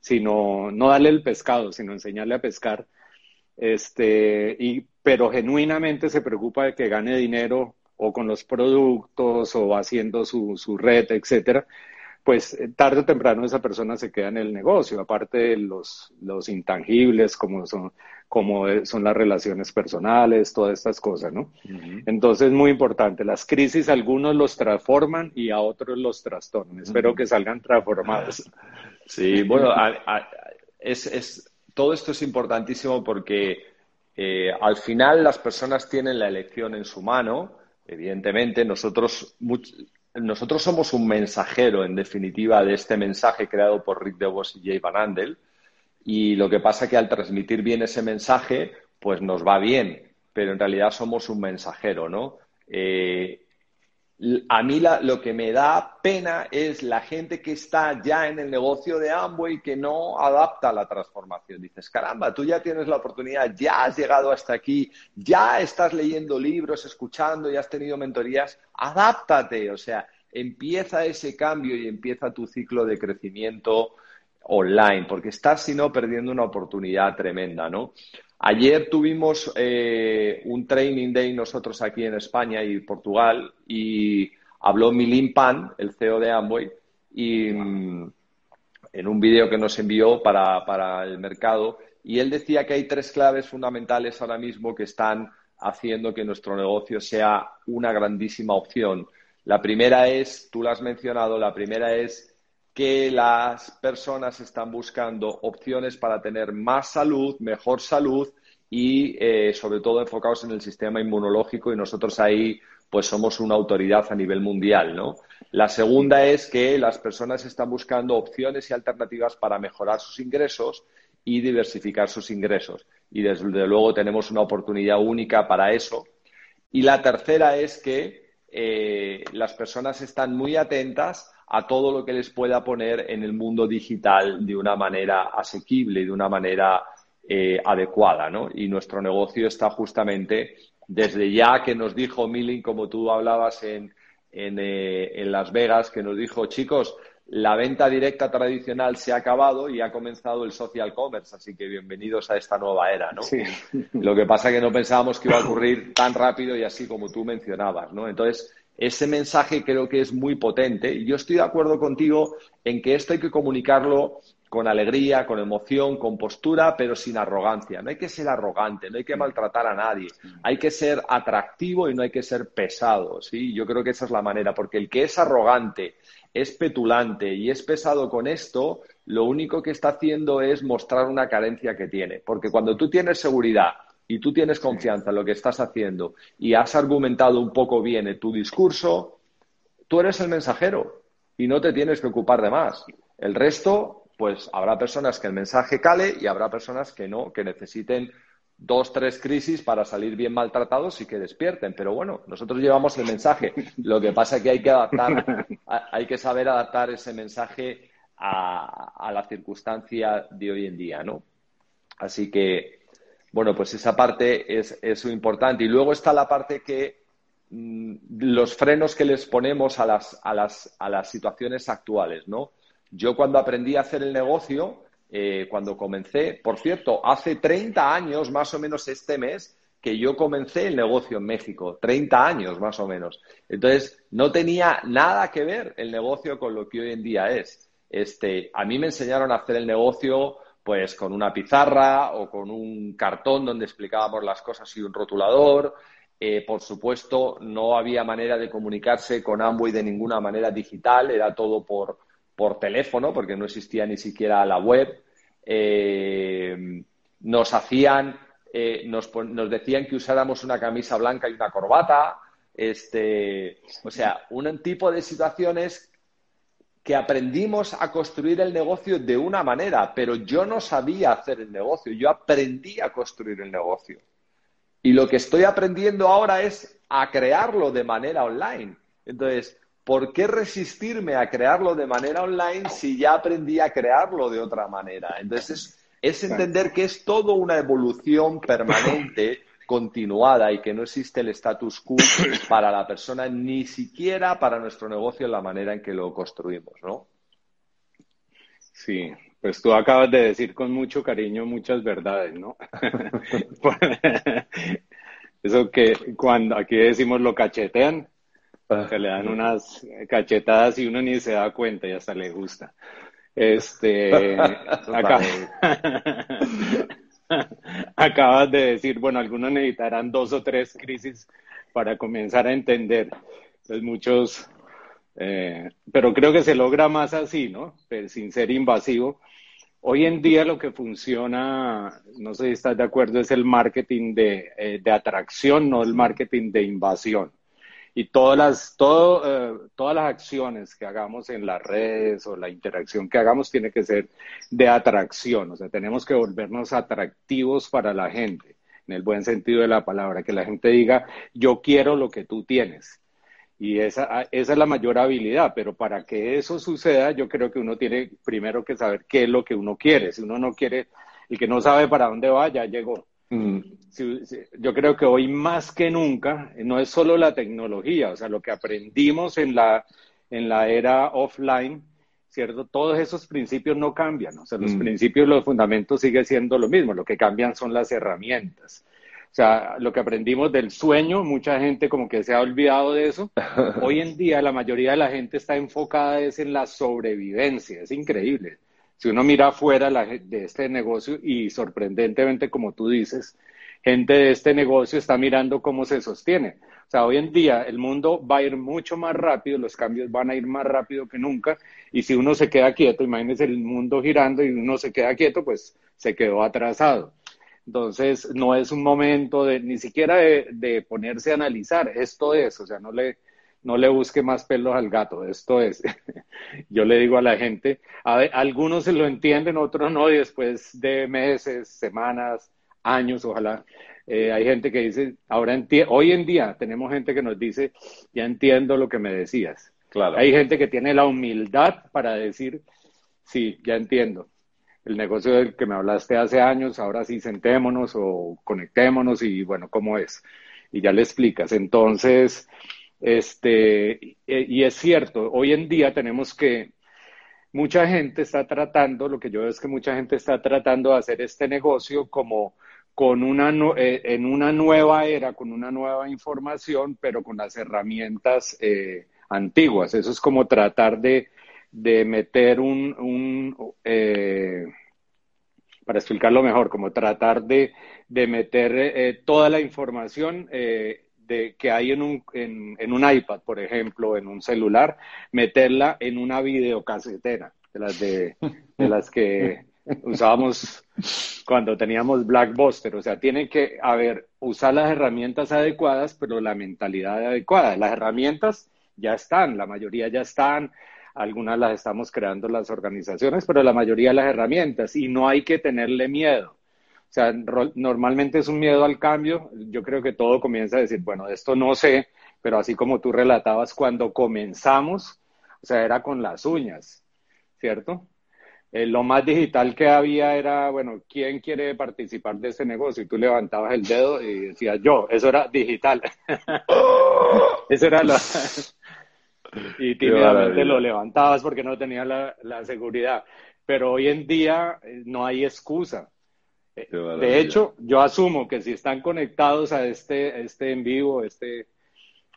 sino no darle el pescado, sino enseñarle a pescar. Este, y, pero genuinamente se preocupa de que gane dinero o con los productos o haciendo su, su red, etcétera, pues eh, tarde o temprano esa persona se queda en el negocio, aparte de los, los intangibles como son, como son las relaciones personales, todas estas cosas, ¿no? Entonces, muy importante, las crisis algunos los transforman y a otros los trastornan. Espero que salgan transformados. Sí, bueno, es, todo esto es importantísimo porque eh, al final las personas tienen la elección en su mano. Evidentemente, nosotros, nosotros somos un mensajero, en definitiva, de este mensaje creado por Rick DeVos y Jay Van Andel. Y lo que pasa es que al transmitir bien ese mensaje, pues nos va bien, pero en realidad somos un mensajero, ¿no? Eh, a mí lo que me da pena es la gente que está ya en el negocio de Amway que no adapta a la transformación. Dices, caramba, tú ya tienes la oportunidad, ya has llegado hasta aquí, ya estás leyendo libros, escuchando, ya has tenido mentorías, adáptate, o sea, empieza ese cambio y empieza tu ciclo de crecimiento online, porque estás, si no, perdiendo una oportunidad tremenda, ¿no? Ayer tuvimos eh, un training day nosotros aquí en España y Portugal y habló Milin Pan, el CEO de Amway, y mm, en un vídeo que nos envió para, para el mercado y él decía que hay tres claves fundamentales ahora mismo que están haciendo que nuestro negocio sea una grandísima opción. La primera es, tú lo has mencionado, la primera es que las personas están buscando opciones para tener más salud, mejor salud y eh, sobre todo enfocados en el sistema inmunológico y nosotros ahí pues somos una autoridad a nivel mundial, ¿no? La segunda es que las personas están buscando opciones y alternativas para mejorar sus ingresos y diversificar sus ingresos. Y desde luego tenemos una oportunidad única para eso. Y la tercera es que eh, las personas están muy atentas a todo lo que les pueda poner en el mundo digital de una manera asequible, y de una manera eh, adecuada, ¿no? Y nuestro negocio está justamente desde ya que nos dijo Milling, como tú hablabas en, eh, en, Las Vegas, que nos dijo, chicos, la venta directa tradicional se ha acabado y ha comenzado el social commerce, así que bienvenidos a esta nueva era, ¿no? Lo que pasa es que no pensábamos que iba a ocurrir tan rápido y así como tú mencionabas, ¿no? Entonces, ese mensaje creo que es muy potente y yo estoy de acuerdo contigo en que esto hay que comunicarlo con alegría, con emoción, con postura, pero sin arrogancia. No hay que ser arrogante, no hay que maltratar a nadie. Hay que ser atractivo y no hay que ser pesado, ¿sí? Yo creo que esa es la manera, porque el que es arrogante, es petulante y es pesado con esto, lo único que está haciendo es mostrar una carencia que tiene. Porque cuando tú tienes seguridad y tú tienes confianza en lo que estás haciendo y has argumentado un poco bien en tu discurso, tú eres el mensajero y no te tienes que ocupar de más. El resto pues habrá personas que el mensaje cale y habrá personas que no, que necesiten dos, tres crisis para salir bien maltratados y que despierten. Pero bueno, nosotros llevamos el mensaje. Lo que pasa es que hay que adaptar, hay que saber adaptar ese mensaje a, la circunstancia de hoy en día, ¿no? Así que, bueno, pues esa parte es, es importante. Y luego está la parte que mm, los frenos que les ponemos a las, a las, a las situaciones actuales, ¿no? Yo cuando aprendí a hacer el negocio, eh, cuando comencé, por cierto, hace 30 años más o menos este mes que yo comencé el negocio en México, 30 años más o menos. Entonces, no tenía nada que ver el negocio con lo que hoy en día es. Este, a mí me enseñaron a hacer el negocio pues con una pizarra o con un cartón donde explicábamos las cosas y un rotulador. Eh, por supuesto, no había manera de comunicarse con Amway de ninguna manera digital, era todo por, por teléfono, porque no existía ni siquiera la web. Eh, nos hacían, eh, nos, decían que usáramos una camisa blanca y una corbata. Este, o sea, un tipo de situaciones que aprendimos a construir el negocio de una manera, pero yo no sabía hacer el negocio, yo aprendí a construir el negocio. Y lo que estoy aprendiendo ahora es a crearlo de manera online. Entonces, ¿por qué resistirme a crearlo de manera online si ya aprendí a crearlo de otra manera? Entonces, es, entender que es todo una evolución permanente, continuada y que no existe el status quo para la persona, ni siquiera para nuestro negocio en la manera en que lo construimos, ¿no? Sí, pues tú acabas de decir con mucho cariño muchas verdades, ¿no? Eso que cuando aquí decimos lo cachetean, que le dan unas cachetadas y uno ni se da cuenta y hasta le gusta. Este, acabas de decir, bueno, algunos necesitarán dos o tres crisis para comenzar a entender. Entonces muchos, eh, pero creo que se logra más así, ¿no? sin ser invasivo. Hoy en día lo que funciona, no sé si estás de acuerdo, es el marketing de, eh, de atracción, no el marketing de invasión y todas las, todo, eh, todas las acciones que hagamos en las redes o la interacción que hagamos tiene que ser de atracción, o sea, tenemos que volvernos atractivos para la gente, en el buen sentido de la palabra, que la gente diga, yo quiero lo que tú tienes. Y esa, esa es la mayor habilidad, pero para que eso suceda, yo creo que uno tiene primero que saber qué es lo que uno quiere. Si uno no quiere, el que no sabe para dónde va, ya llegó. Mm. yo creo que hoy más que nunca no es solo la tecnología, o sea, lo que aprendimos en la, en la era offline, ¿cierto? Todos esos principios no cambian, o sea, los mm. principios, los fundamentos siguen siendo lo mismo, lo que cambian son las herramientas. O sea, lo que aprendimos del sueño, mucha gente como que se ha olvidado de eso. Hoy en día la mayoría de la gente está enfocada es en la sobrevivencia, es increíble si uno mira afuera de este negocio y sorprendentemente, como tú dices, gente de este negocio está mirando cómo se sostiene. O sea, hoy en día el mundo va a ir mucho más rápido, los cambios van a ir más rápido que nunca, y si uno se queda quieto, imagínese el mundo girando y uno se queda quieto, pues se quedó atrasado. Entonces, no es un momento de ni siquiera de, ponerse a analizar, esto es, o sea, no le, no le busque más pelos al gato, esto es. Yo le digo a la gente, a algunos se lo entienden, otros no, y después de meses, semanas, años, ojalá eh, hay gente que dice, ahora hoy en día tenemos gente que nos dice, ya entiendo lo que me decías. Claro. Hay gente que tiene la humildad para decir, sí, ya entiendo. El negocio del que me hablaste hace años, ahora sí sentémonos o conectémonos y bueno, ¿cómo es? Y ya le explicas. Entonces, este, y es cierto, hoy en día tenemos que, mucha gente está tratando, lo que yo veo es que mucha gente está tratando de hacer este negocio como con una, eh, en una nueva era, con una nueva información, pero con las herramientas eh, antiguas. Eso es como tratar de, meter un, eh, para explicarlo mejor, como tratar de, meter toda la información de, que hay en un, en, un iPad, por ejemplo, en un celular, meterla en una videocasetera, de las, de, de las que usábamos cuando teníamos Blackbuster. O sea, tiene que haber, usar las herramientas adecuadas, pero la mentalidad adecuada. Las herramientas ya están, la mayoría ya están, algunas las estamos creando las organizaciones, pero la mayoría de las herramientas y no hay que tenerle miedo. O sea, normalmente es un miedo al cambio. Yo creo que todo comienza a decir, bueno, esto no sé, pero así como tú relatabas, cuando comenzamos, o sea, era con las uñas, ¿cierto? Eh, lo más digital que había era, bueno, ¿quién quiere participar de ese negocio? Y tú levantabas el dedo y decías yo, eso era digital. eso era lo... y tímidamente lo levantabas porque no tenía la, seguridad. Pero hoy en día eh, no hay excusa. Eh, de hecho, yo asumo que si están conectados a este, este en vivo, este,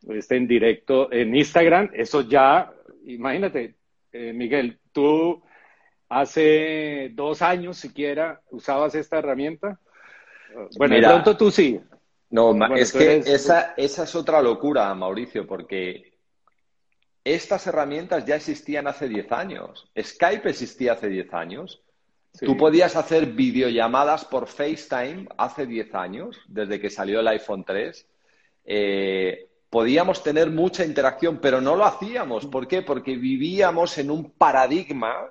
este en directo en Instagram, eso ya, imagínate, Miguel, tú hace dos años siquiera usabas esta herramienta? Bueno, de pronto tú sí. No, es que esa, esa es otra locura, Mauricio, porque estas herramientas ya existían hace 10 años. Skype existía hace 10 años. Tú podías hacer videollamadas por FaceTime hace 10 años, desde que salió el iPhone 3. Eh, podíamos tener mucha interacción, pero no lo hacíamos. ¿Por qué? Porque vivíamos en un paradigma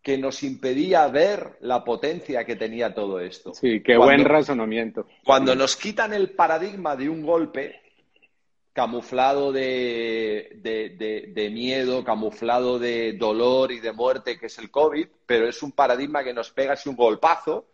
que nos impedía ver la potencia que tenía todo esto. Sí, qué buen razonamiento. Cuando nos quitan el paradigma de un golpe camuflado de, de, miedo, camuflado de dolor y de muerte, que es el COVID, pero es un paradigma que nos pega así un golpazo,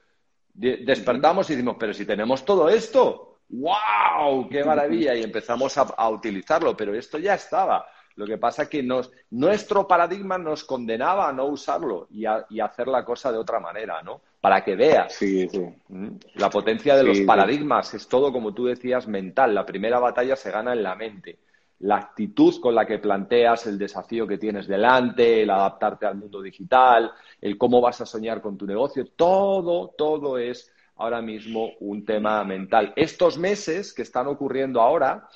despertamos y decimos, pero si tenemos todo esto, ¡wow! ¡Qué maravilla! Y empezamos a, a utilizarlo, pero esto ya estaba. Lo que pasa es que nuestro paradigma nos condenaba a no usarlo y a, hacer la cosa de otra manera, ¿no? Para que veas. Sí, sí. ¿Mm? La potencia de los paradigmas es todo, como tú decías, mental. La primera batalla se gana en la mente. La actitud con la que planteas el desafío que tienes delante, el adaptarte al mundo digital, el cómo vas a soñar con tu negocio, todo, todo es ahora mismo un tema mental. Estos meses que están ocurriendo ahora,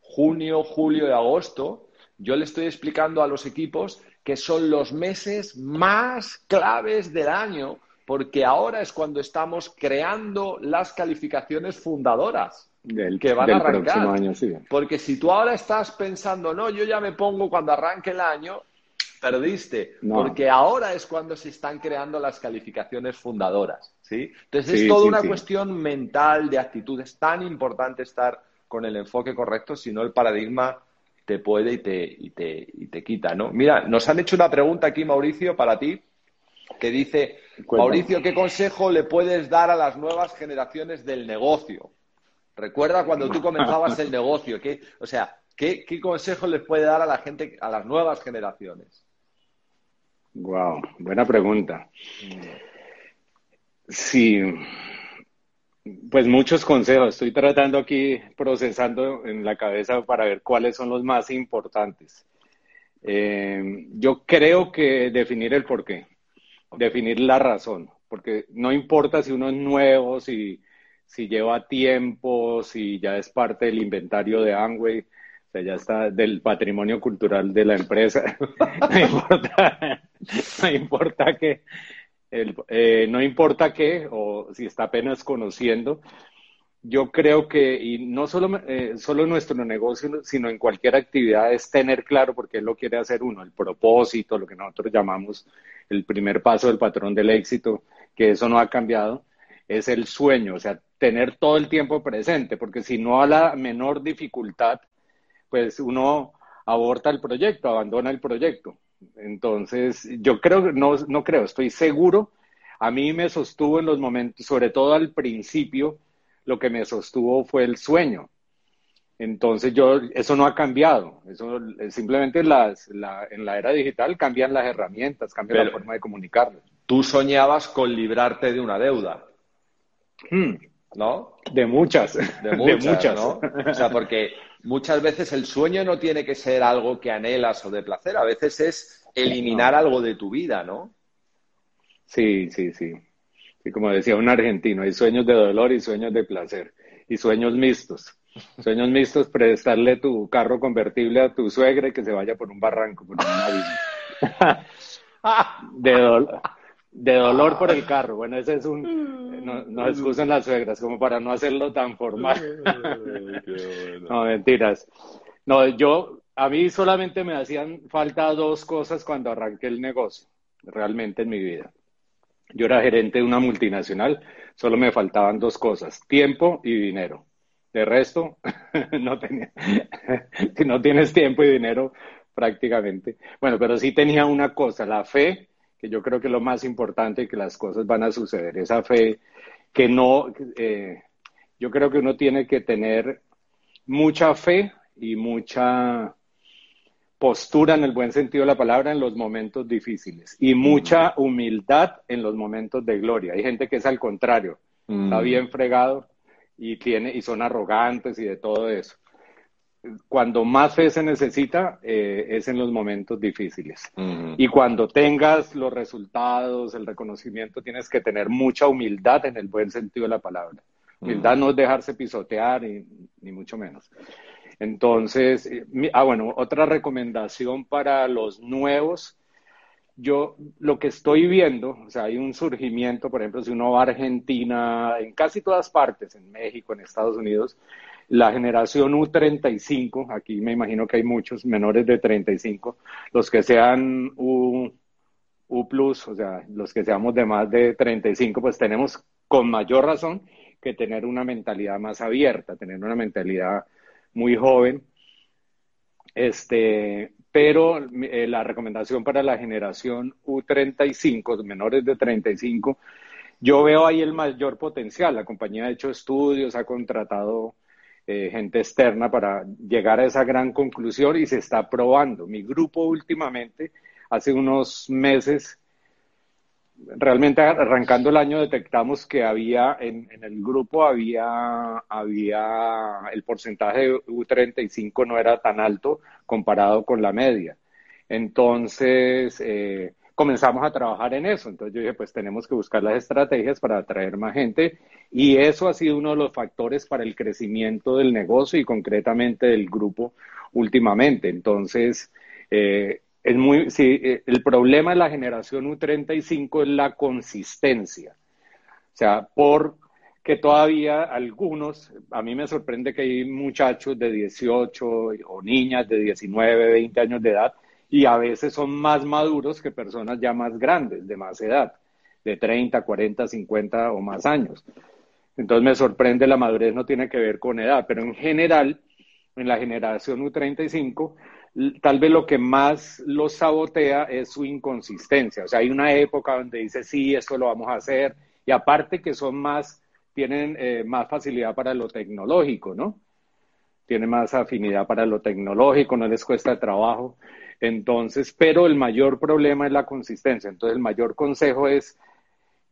junio, julio y agosto, yo le estoy explicando a los equipos que son los meses más claves del año, porque ahora es cuando estamos creando las calificaciones fundadoras que van a arrancar. Año, sí. Porque si tú ahora estás pensando, no, yo ya me pongo cuando arranque el año, perdiste, porque ahora es cuando se están creando las calificaciones fundadoras, ¿sí? Entonces es toda una cuestión mental, de actitud, es tan importante estar con el enfoque correcto, si no el paradigma te puede y te, y te, y te quita, ¿no? Mira, nos han hecho una pregunta aquí, Mauricio, para ti, que dice, Mauricio, ¿qué consejo le puedes dar a las nuevas generaciones del negocio? Recuerda cuando tú comenzabas el negocio, ¿qué, o sea, ¿qué, ¿qué consejo les puede dar a la gente, a las nuevas generaciones? Wow, buena pregunta. Sí, pues muchos consejos. Estoy tratando aquí, procesando en la cabeza para ver cuáles son los más importantes. Eh, yo creo que definir el porqué, definir la razón, porque no importa si uno es nuevo, si, si lleva tiempo, si ya es parte del inventario de Amway, o sea, ya está del patrimonio cultural de la empresa. no importa, que, eh, no importa qué, o si está apenas conociendo, yo creo que, y no solo, eh, solo nuestro negocio, sino en cualquier actividad, es tener claro por qué lo quiere hacer uno, el propósito, lo que nosotros llamamos el primer paso del patrón del éxito, que eso no ha cambiado, es el sueño, o sea, tener todo el tiempo presente, porque si no a la menor dificultad, pues uno aborta el proyecto, abandona el proyecto. Entonces, yo creo, no, no creo, estoy seguro, a mí me sostuvo en los momentos, sobre todo al principio, lo que me sostuvo fue el sueño. Entonces yo, eso no ha cambiado, eso simplemente las, en la era digital cambian las herramientas, cambia la forma de comunicarlo. Tú soñabas con librarte de una deuda, hmm. ¿no? De muchas, de muchas, ¿no? O sea, porque muchas veces el sueño no tiene que ser algo que anhelas o de placer, a veces es eliminar algo de tu vida, ¿no? Sí, sí, sí. Y como decía un argentino, hay sueños de dolor y sueños de placer, y sueños mixtos. Sueños mixtos, prestarle tu carro convertible a tu suegra y que se vaya por un barranco, por un de, de dolor por el carro. Bueno, ese es un. No, no excusan las suegras, como para no hacerlo tan formal. no, mentiras. No, yo. A mí solamente me hacían falta dos cosas cuando arranqué el negocio, realmente en mi vida. Yo era gerente de una multinacional, solo me faltaban dos cosas, tiempo y dinero. De resto, no tenía, si no tienes tiempo y dinero, prácticamente. Bueno, pero sí tenía una cosa, la fe, que yo creo que es lo más importante, que las cosas van a suceder. Esa fe que no, eh, yo creo que uno tiene que tener mucha fe y mucha postura en el buen sentido de la palabra en los momentos difíciles y mucha humildad en los momentos de gloria. Hay gente que es al contrario, está bien fregado y tiene y son arrogantes y de todo eso. Cuando más fe se necesita eh, es en los momentos difíciles. Y cuando tengas los resultados, el reconocimiento, tienes que tener mucha humildad en el buen sentido de la palabra. Humildad no es dejarse pisotear, ni mucho menos. Entonces, eh, ah, bueno, otra recomendación para los nuevos. Yo lo que estoy viendo, o sea, hay un surgimiento, por ejemplo, si uno va a Argentina, en casi todas partes, en México, en Estados Unidos, la generación U35, aquí me imagino que hay muchos menores de 35, los que sean U, U plus, o sea, los que seamos de más de 35, pues tenemos con mayor razón que tener una mentalidad más abierta, tener una mentalidad muy joven. Este, pero eh, la recomendación para la generación U35, menores de 35, yo veo ahí el mayor potencial. La compañía ha hecho estudios, ha contratado eh, gente externa para llegar a esa gran conclusión y se está probando. Mi grupo últimamente, hace unos meses, realmente arrancando el año detectamos que había en, el grupo había, había el porcentaje de U35 no era tan alto comparado con la media. Entonces eh, comenzamos a trabajar en eso. Entonces yo dije, pues tenemos que buscar las estrategias para atraer más gente y eso ha sido uno de los factores para el crecimiento del negocio y concretamente del grupo últimamente. Entonces, eh, es muy, sí, eh, el problema de la generación U35 es la consistencia. O sea, porque todavía algunos, a mí me sorprende que hay muchachos de 18 o niñas de 19, 20 años de edad y a veces son más maduros que personas ya más grandes, de más edad, de 30, 40, 50 o más años. Entonces me sorprende, la madurez no tiene que ver con edad, pero en general, en la generación U35, tal vez lo que más los sabotea es su inconsistencia. O sea, hay una época donde dice, sí, esto lo vamos a hacer, y aparte que son más, tienen eh, más facilidad para lo tecnológico, ¿no? Tienen más afinidad para lo tecnológico, no les cuesta trabajo. Entonces, pero el mayor problema es la consistencia. Entonces, el mayor consejo es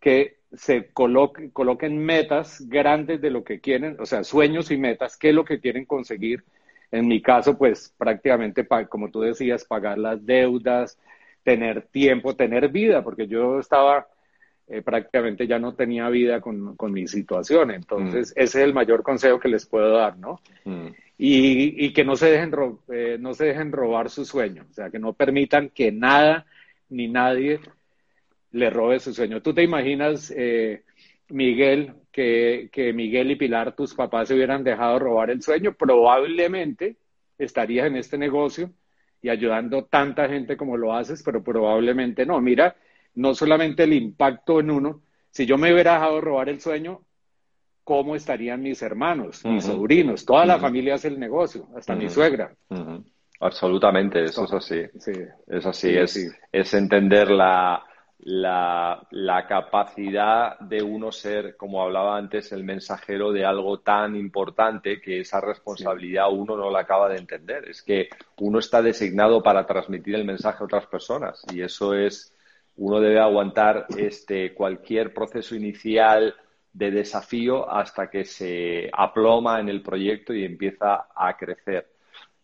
que se coloquen metas grandes de lo que quieren, o sea, sueños y metas, qué es lo que quieren conseguir en mi caso, pues prácticamente, como tú decías, pagar las deudas, tener tiempo, tener vida, porque yo estaba eh, prácticamente ya no tenía vida con, mi situación. Entonces, mm. ese es el mayor consejo que les puedo dar, ¿no? Mm. Y, que no se, dejen eh, no se dejen robar su sueño, o sea, que no permitan que nada ni nadie le robe su sueño. ¿Tú te imaginas, eh, Miguel, que, que Miguel y Pilar, tus papás, se hubieran dejado robar el sueño? Probablemente estarías en este negocio y ayudando tanta gente como lo haces, pero probablemente no. Mira, no solamente el impacto en uno, si yo me hubiera dejado robar el sueño, ¿cómo estarían mis hermanos, mis sobrinos? Toda la familia hace el negocio, hasta mi suegra. Absolutamente, eso es así. Es así, es, entender la, la, capacidad de uno ser, como hablaba antes, el mensajero de algo tan importante que esa responsabilidad uno no la acaba de entender. Es que uno está designado para transmitir el mensaje a otras personas y eso es uno debe aguantar este, cualquier proceso inicial de desafío hasta que se aploma en el proyecto y empieza a crecer.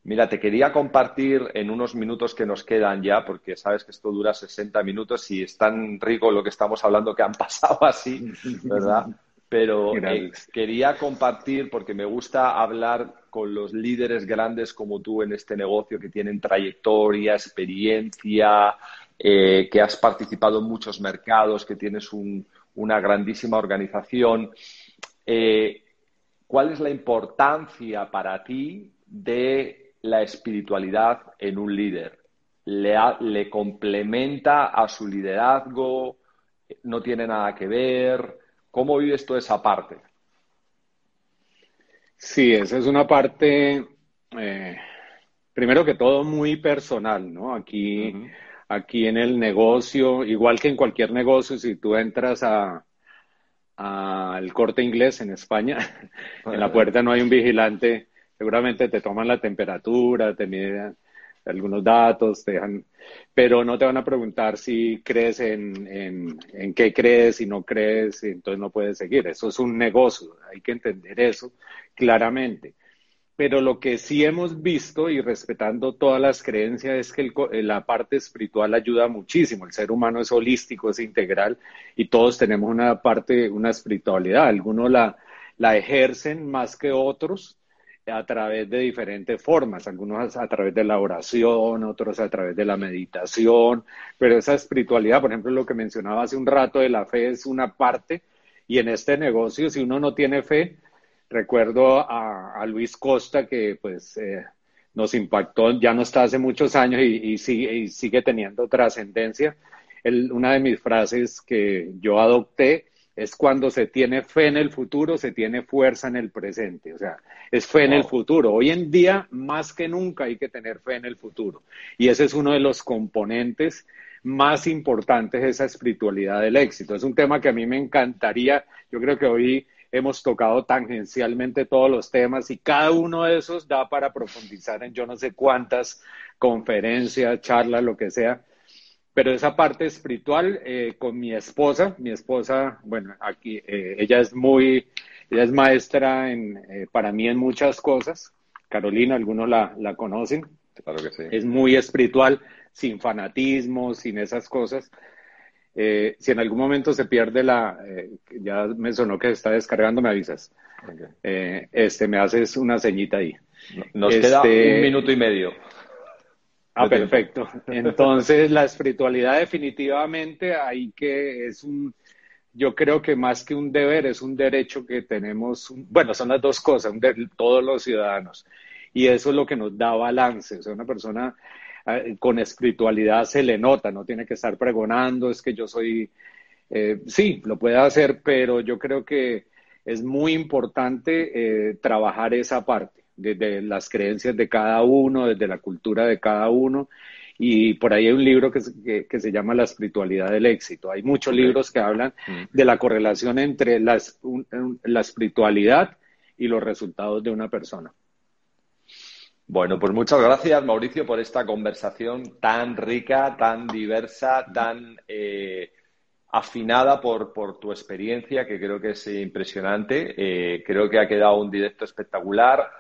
Mira, te quería compartir en unos minutos que nos quedan ya, porque sabes que esto dura 60 minutos y es tan rico lo que estamos hablando que han pasado así, ¿verdad? Pero eh, quería compartir, porque me gusta hablar con los líderes grandes como tú en este negocio, que tienen trayectoria, experiencia, eh, que has participado en muchos mercados, que tienes una grandísima organización. Eh, ¿Cuál es la importancia para ti de la espiritualidad en un líder? ¿Le, complementa a su liderazgo? ¿No tiene nada que ver? ¿Cómo vives toda esa parte? Sí, esa es una parte, eh, primero que todo, muy personal, ¿no? Aquí aquí en el negocio, igual que en cualquier negocio, si tú entras a al corte inglés en España, en la puerta no hay un vigilante, seguramente te toman la temperatura, te miden algunos datos, te dejan, pero no te van a preguntar si crees en, en, en qué crees, si no crees, entonces no puedes seguir. Eso es un negocio, hay que entender eso claramente pero lo que sí hemos visto y respetando todas las creencias es que la parte espiritual ayuda muchísimo. El ser humano es holístico, es integral y todos tenemos una parte, una espiritualidad. Algunos la, la ejercen más que otros a través de diferentes formas, algunos a través de la oración, otros a través de la meditación, pero esa espiritualidad, por ejemplo, lo que mencionaba hace un rato de la fe es una parte y en este negocio, si uno no tiene fe, Recuerdo a, Luis Costa que pues eh, nos impactó, ya no está hace muchos años y, sigue, sigue, teniendo trascendencia. Una de mis frases que yo adopté es cuando se tiene fe en el futuro, se tiene fuerza en el presente. O sea, es fe en el futuro. Hoy en día, más que nunca, hay que tener fe en el futuro. Y ese es uno de los componentes más importantes de esa espiritualidad del éxito. Es un tema que a mí me encantaría. Yo creo que hoy hemos tocado tangencialmente todos los temas y cada uno de esos da para profundizar en yo no sé cuántas conferencias, charlas, lo que sea. Pero esa parte espiritual eh, con mi esposa, mi esposa, bueno, aquí eh, ella es muy, ella es maestra en, eh, para mí en muchas cosas. Carolina, algunos la, la conocen. Claro que sí. Es muy espiritual, sin fanatismo, sin esas cosas. Eh, si en algún momento se pierde la, eh, ya me sonó que se está descargando, me avisas. Este, me haces una ceñita ahí. Nos queda este, un minuto y medio. Ah, perfecto. Entonces, la espiritualidad definitivamente hay que, es un, yo creo que más que un deber, es un derecho que tenemos, bueno, son las dos cosas, todos los ciudadanos. Y eso es lo que nos da balance. O sea, una persona Ah, con espiritualidad se le nota, no tiene que estar pregonando, es que yo soy, eh, sí, lo puede hacer, pero yo creo que es muy importante eh, trabajar esa parte, desde las creencias de cada uno, desde la cultura de cada uno. Y por ahí hay un libro que, se llama La espiritualidad del éxito. Hay muchos libros que hablan mm. de la correlación entre la espiritualidad y los resultados de una persona. Bueno, pues muchas gracias, Mauricio, por esta conversación tan rica, tan diversa, tan eh, afinada por, tu experiencia, que creo que es impresionante. Eh, creo que ha quedado un directo espectacular.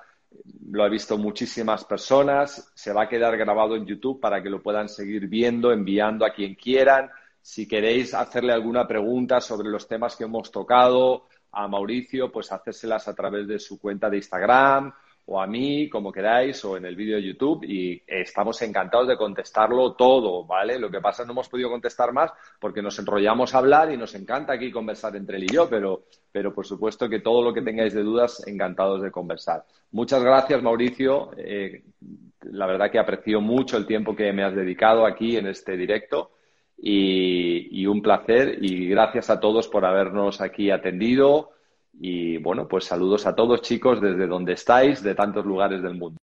Lo ha visto muchísimas personas. Se va a quedar grabado en YouTube para que lo puedan seguir viendo, enviando a quien quieran. Si queréis hacerle alguna pregunta sobre los temas que hemos tocado a Mauricio, pues hacérselas a través de su cuenta de Instagram o a mí, como queráis, o en el vídeo de YouTube y estamos encantados de contestarlo todo, ¿vale? Lo que pasa es que no hemos podido contestar más porque nos enrollamos a hablar y nos encanta aquí conversar entre él y yo, pero, pero por supuesto que todo lo que tengáis de dudas, encantados de conversar. Muchas gracias, Mauricio. Eh, la verdad que aprecio mucho el tiempo que me has dedicado aquí en este directo y, y un placer y gracias a todos por habernos aquí atendido y bueno, pues saludos a todos chicos desde donde estáis, de tantos lugares del mundo.